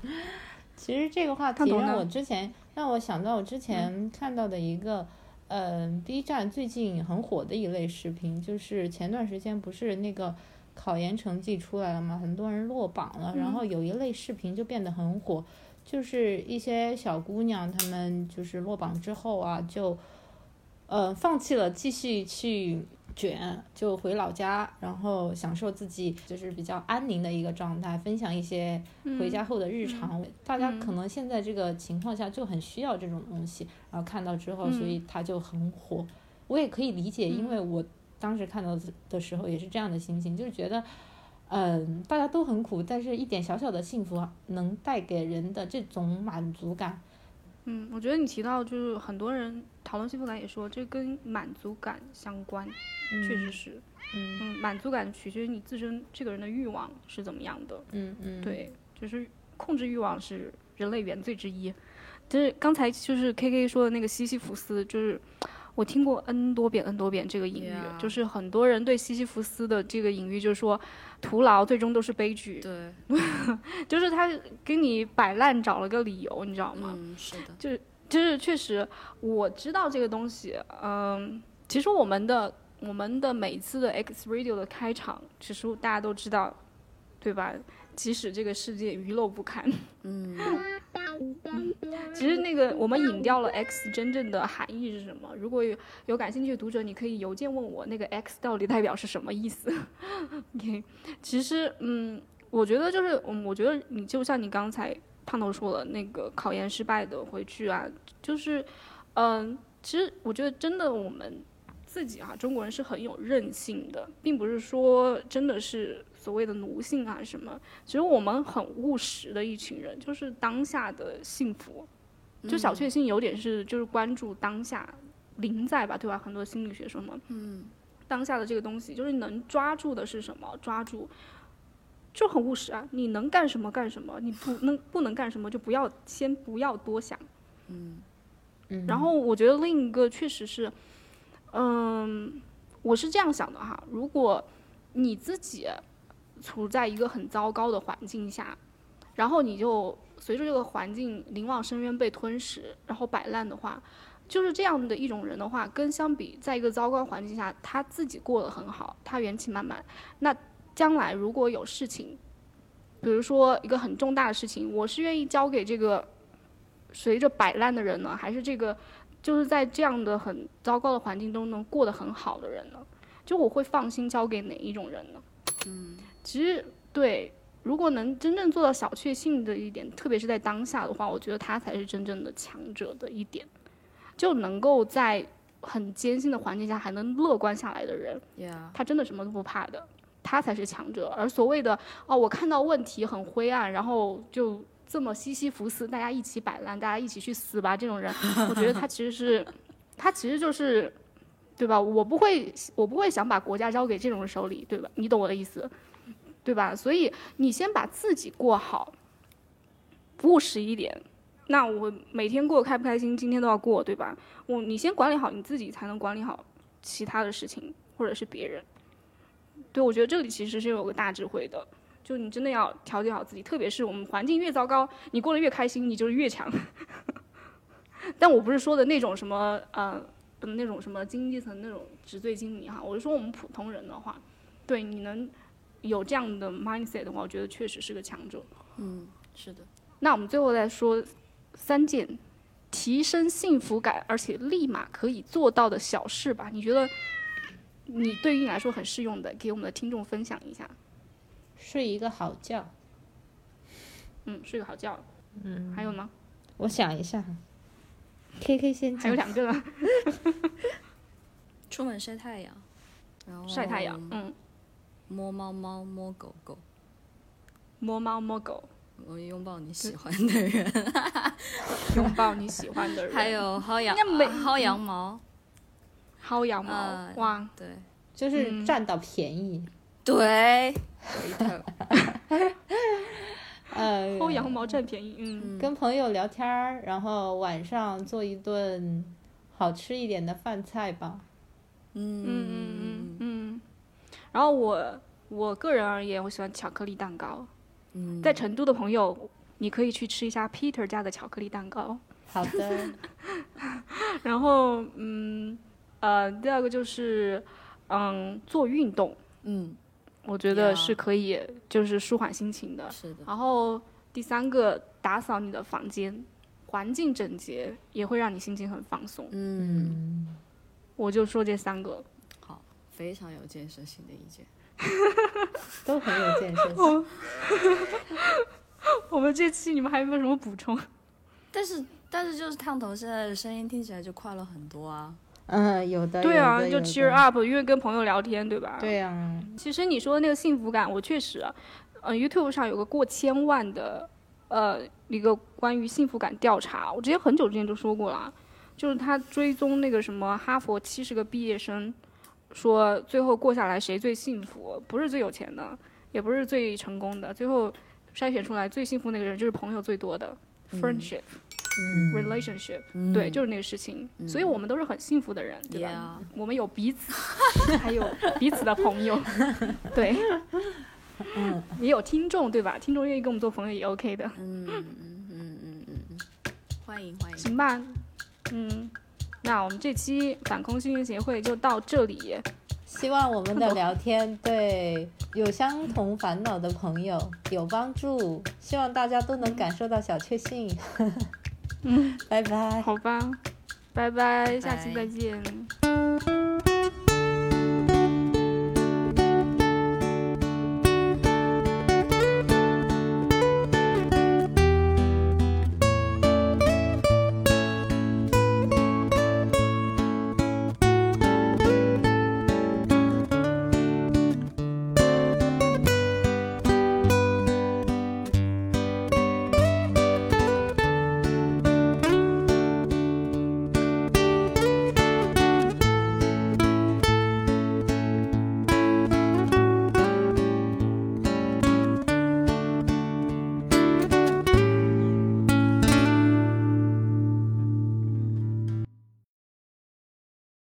其实这个话题让我之前让我想到我之前看到的一个，呃，B 站最近很火的一类视频，就是前段时间不是那个考研成绩出来了嘛？很多人落榜了，然后有一类视频就变得很火，就是一些小姑娘她们就是落榜之后啊，就呃放弃了继续去卷，就回老家，然后享受自己就是比较安宁的一个状态，分享一些回家后的日常。大家可能现在这个情况下就很需要这种东西，然后看到之后，所以它就很火。我也可以理解，因为我当时看到的时候也是这样的心情，就是觉得。嗯，大家都很苦，但是一点小小的幸福能带给人的这种满足感，嗯，我觉得你提到就是很多人讨论幸福感也说这跟满足感相关，确实是。嗯嗯，满足感取决于你自身这个人的欲望是怎么样的。嗯嗯，对，就是控制欲望是人类原罪之一。就是刚才就是 K K 说的那个西西弗斯，就是我听过 N 多遍 N 多遍这个隐喻就是很多人对西西弗斯的这个隐喻，就是说徒劳最终都是悲剧，对，就是他给你摆烂找了个理由，你知道吗？嗯，是的，就是确实我知道这个东西，嗯，其实我们的我们的每一次的 X Radio 的开场，其实大家都知道，对吧？即使这个世界鱼肉不堪，嗯，其实那个我们引掉了 X 真正的含义是什么？如果有有感兴趣的读者，你可以邮件问我那个 X 到底代表是什么意思。OK，其实嗯，我觉得就是嗯，我觉得你就像你刚才胖头说了那个考研失败的回去啊，就是嗯，其实我觉得真的我们自己哈、中国人是很有韧性的，并不是说真的是所谓的奴性啊什么。其实我们很务实的一群人，就是当下的幸福，就小确幸有点是就是关注当下临在吧，对吧？很多心理学说嘛，嗯，当下的这个东西，就是能抓住的是什么？抓住就很务实啊，你能干什么干什么，你不能不能干什么就不要先不要多想，嗯。然后我觉得另一个确实是，嗯，我是这样想的哈，如果你自己处在一个很糟糕的环境下，然后你就随着这个环境临往深渊被吞噬，然后摆烂的话，就是这样的一种人的话，跟相比，在一个糟糕环境下，他自己过得很好，他元气满满，那将来如果有事情，比如说一个很重大的事情，我是愿意交给这个随着摆烂的人呢，还是这个就是在这样的很糟糕的环境中能过得很好的人呢？就我会放心交给哪一种人呢？嗯，其实对，如果能真正做到小确幸的一点，特别是在当下的话，我觉得他才是真正的强者的一点，就能够在很艰辛的环境下还能乐观下来的人，呀，他真的什么都不怕的，他才是强者。而所谓的哦，我看到问题很灰暗，然后就这么西西弗斯，大家一起摆烂，大家一起去死吧，这种人，我觉得他其实是，他其实就是，对吧？我不会，我不会想把国家交给这种人手里，对吧？你懂我的意思，对吧？所以你先把自己过好，务实一点。那我每天过开不开心，今天都要过，对吧？我你先管理好你自己，才能管理好其他的事情或者是别人。对，我觉得这里其实是有个大智慧的，就你真的要调节好自己，特别是我们环境越糟糕，你过得越开心，你就是越强。但我不是说的那种什么呃那种什么经济层那种纸醉金迷哈，我是说我们普通人的话，对你能有这样的 mindset 的话，我觉得确实是个强者。嗯，是的，那我们最后再说三件提升幸福感，而且立马可以做到的小事吧。你觉得你对于你来说很适用的，给我们的听众分享一下。睡一个好觉。嗯，睡个好觉。嗯，还有呢？我想一下，K K 先还有。两个，出门晒太阳，然后晒太阳。嗯，摸猫猫，摸狗狗，摸猫摸狗，我拥抱你喜欢的人，拥抱你喜欢的人，还有薅羊那没薅羊毛，薅羊毛。呃哇，对就是占到便宜。对，回头 呃，薅羊毛占便宜。嗯，跟朋友聊天儿，然后晚上做一顿好吃一点的饭菜吧。嗯嗯嗯嗯。然后我我个人而言，我喜欢巧克力蛋糕。嗯，在成都的朋友，你可以去吃一下 Peter 家的巧克力蛋糕。好的，然后，嗯，呃，第二个就是，嗯，做运动，嗯我觉得是可以，就是舒缓心情的。是的，然后第三个，打扫你的房间，环境整洁也会让你心情很放松。嗯，我就说这三个。好，非常有建设性的意见。都很有建设性。我们这期你们还有没有什么补充？但是但是就是烫头现在的声音听起来就快乐很多啊。嗯，有的。对啊，就 cheer up，因为跟朋友聊天，对吧？对啊，其实你说的那个幸福感，我确实，呃，YouTube 上有个过千万的，呃，一个关于幸福感调查，我之前很久之前就说过了，就是他追踪那个什么哈佛七十个毕业生，说最后过下来谁最幸福，不是最有钱的，也不是最成功的，最后筛选出来最幸福那个人就是朋友最多的、friendship。嗯。relationship，、嗯。对，就是那个事情，所以我们都是很幸福的人，对吧 Yeah 我们有彼此，还有彼此的朋友，对，嗯，也有听众，对吧？听众愿意跟我们做朋友也 OK 的，嗯嗯嗯嗯嗯嗯，欢迎欢迎。行吧？嗯，那我们这期反空心灵协会就到这里，希望我们的聊天对有相同烦恼的朋友有帮助，希望大家都能感受到小确幸。嗯，拜拜。好吧，拜拜，下期再见。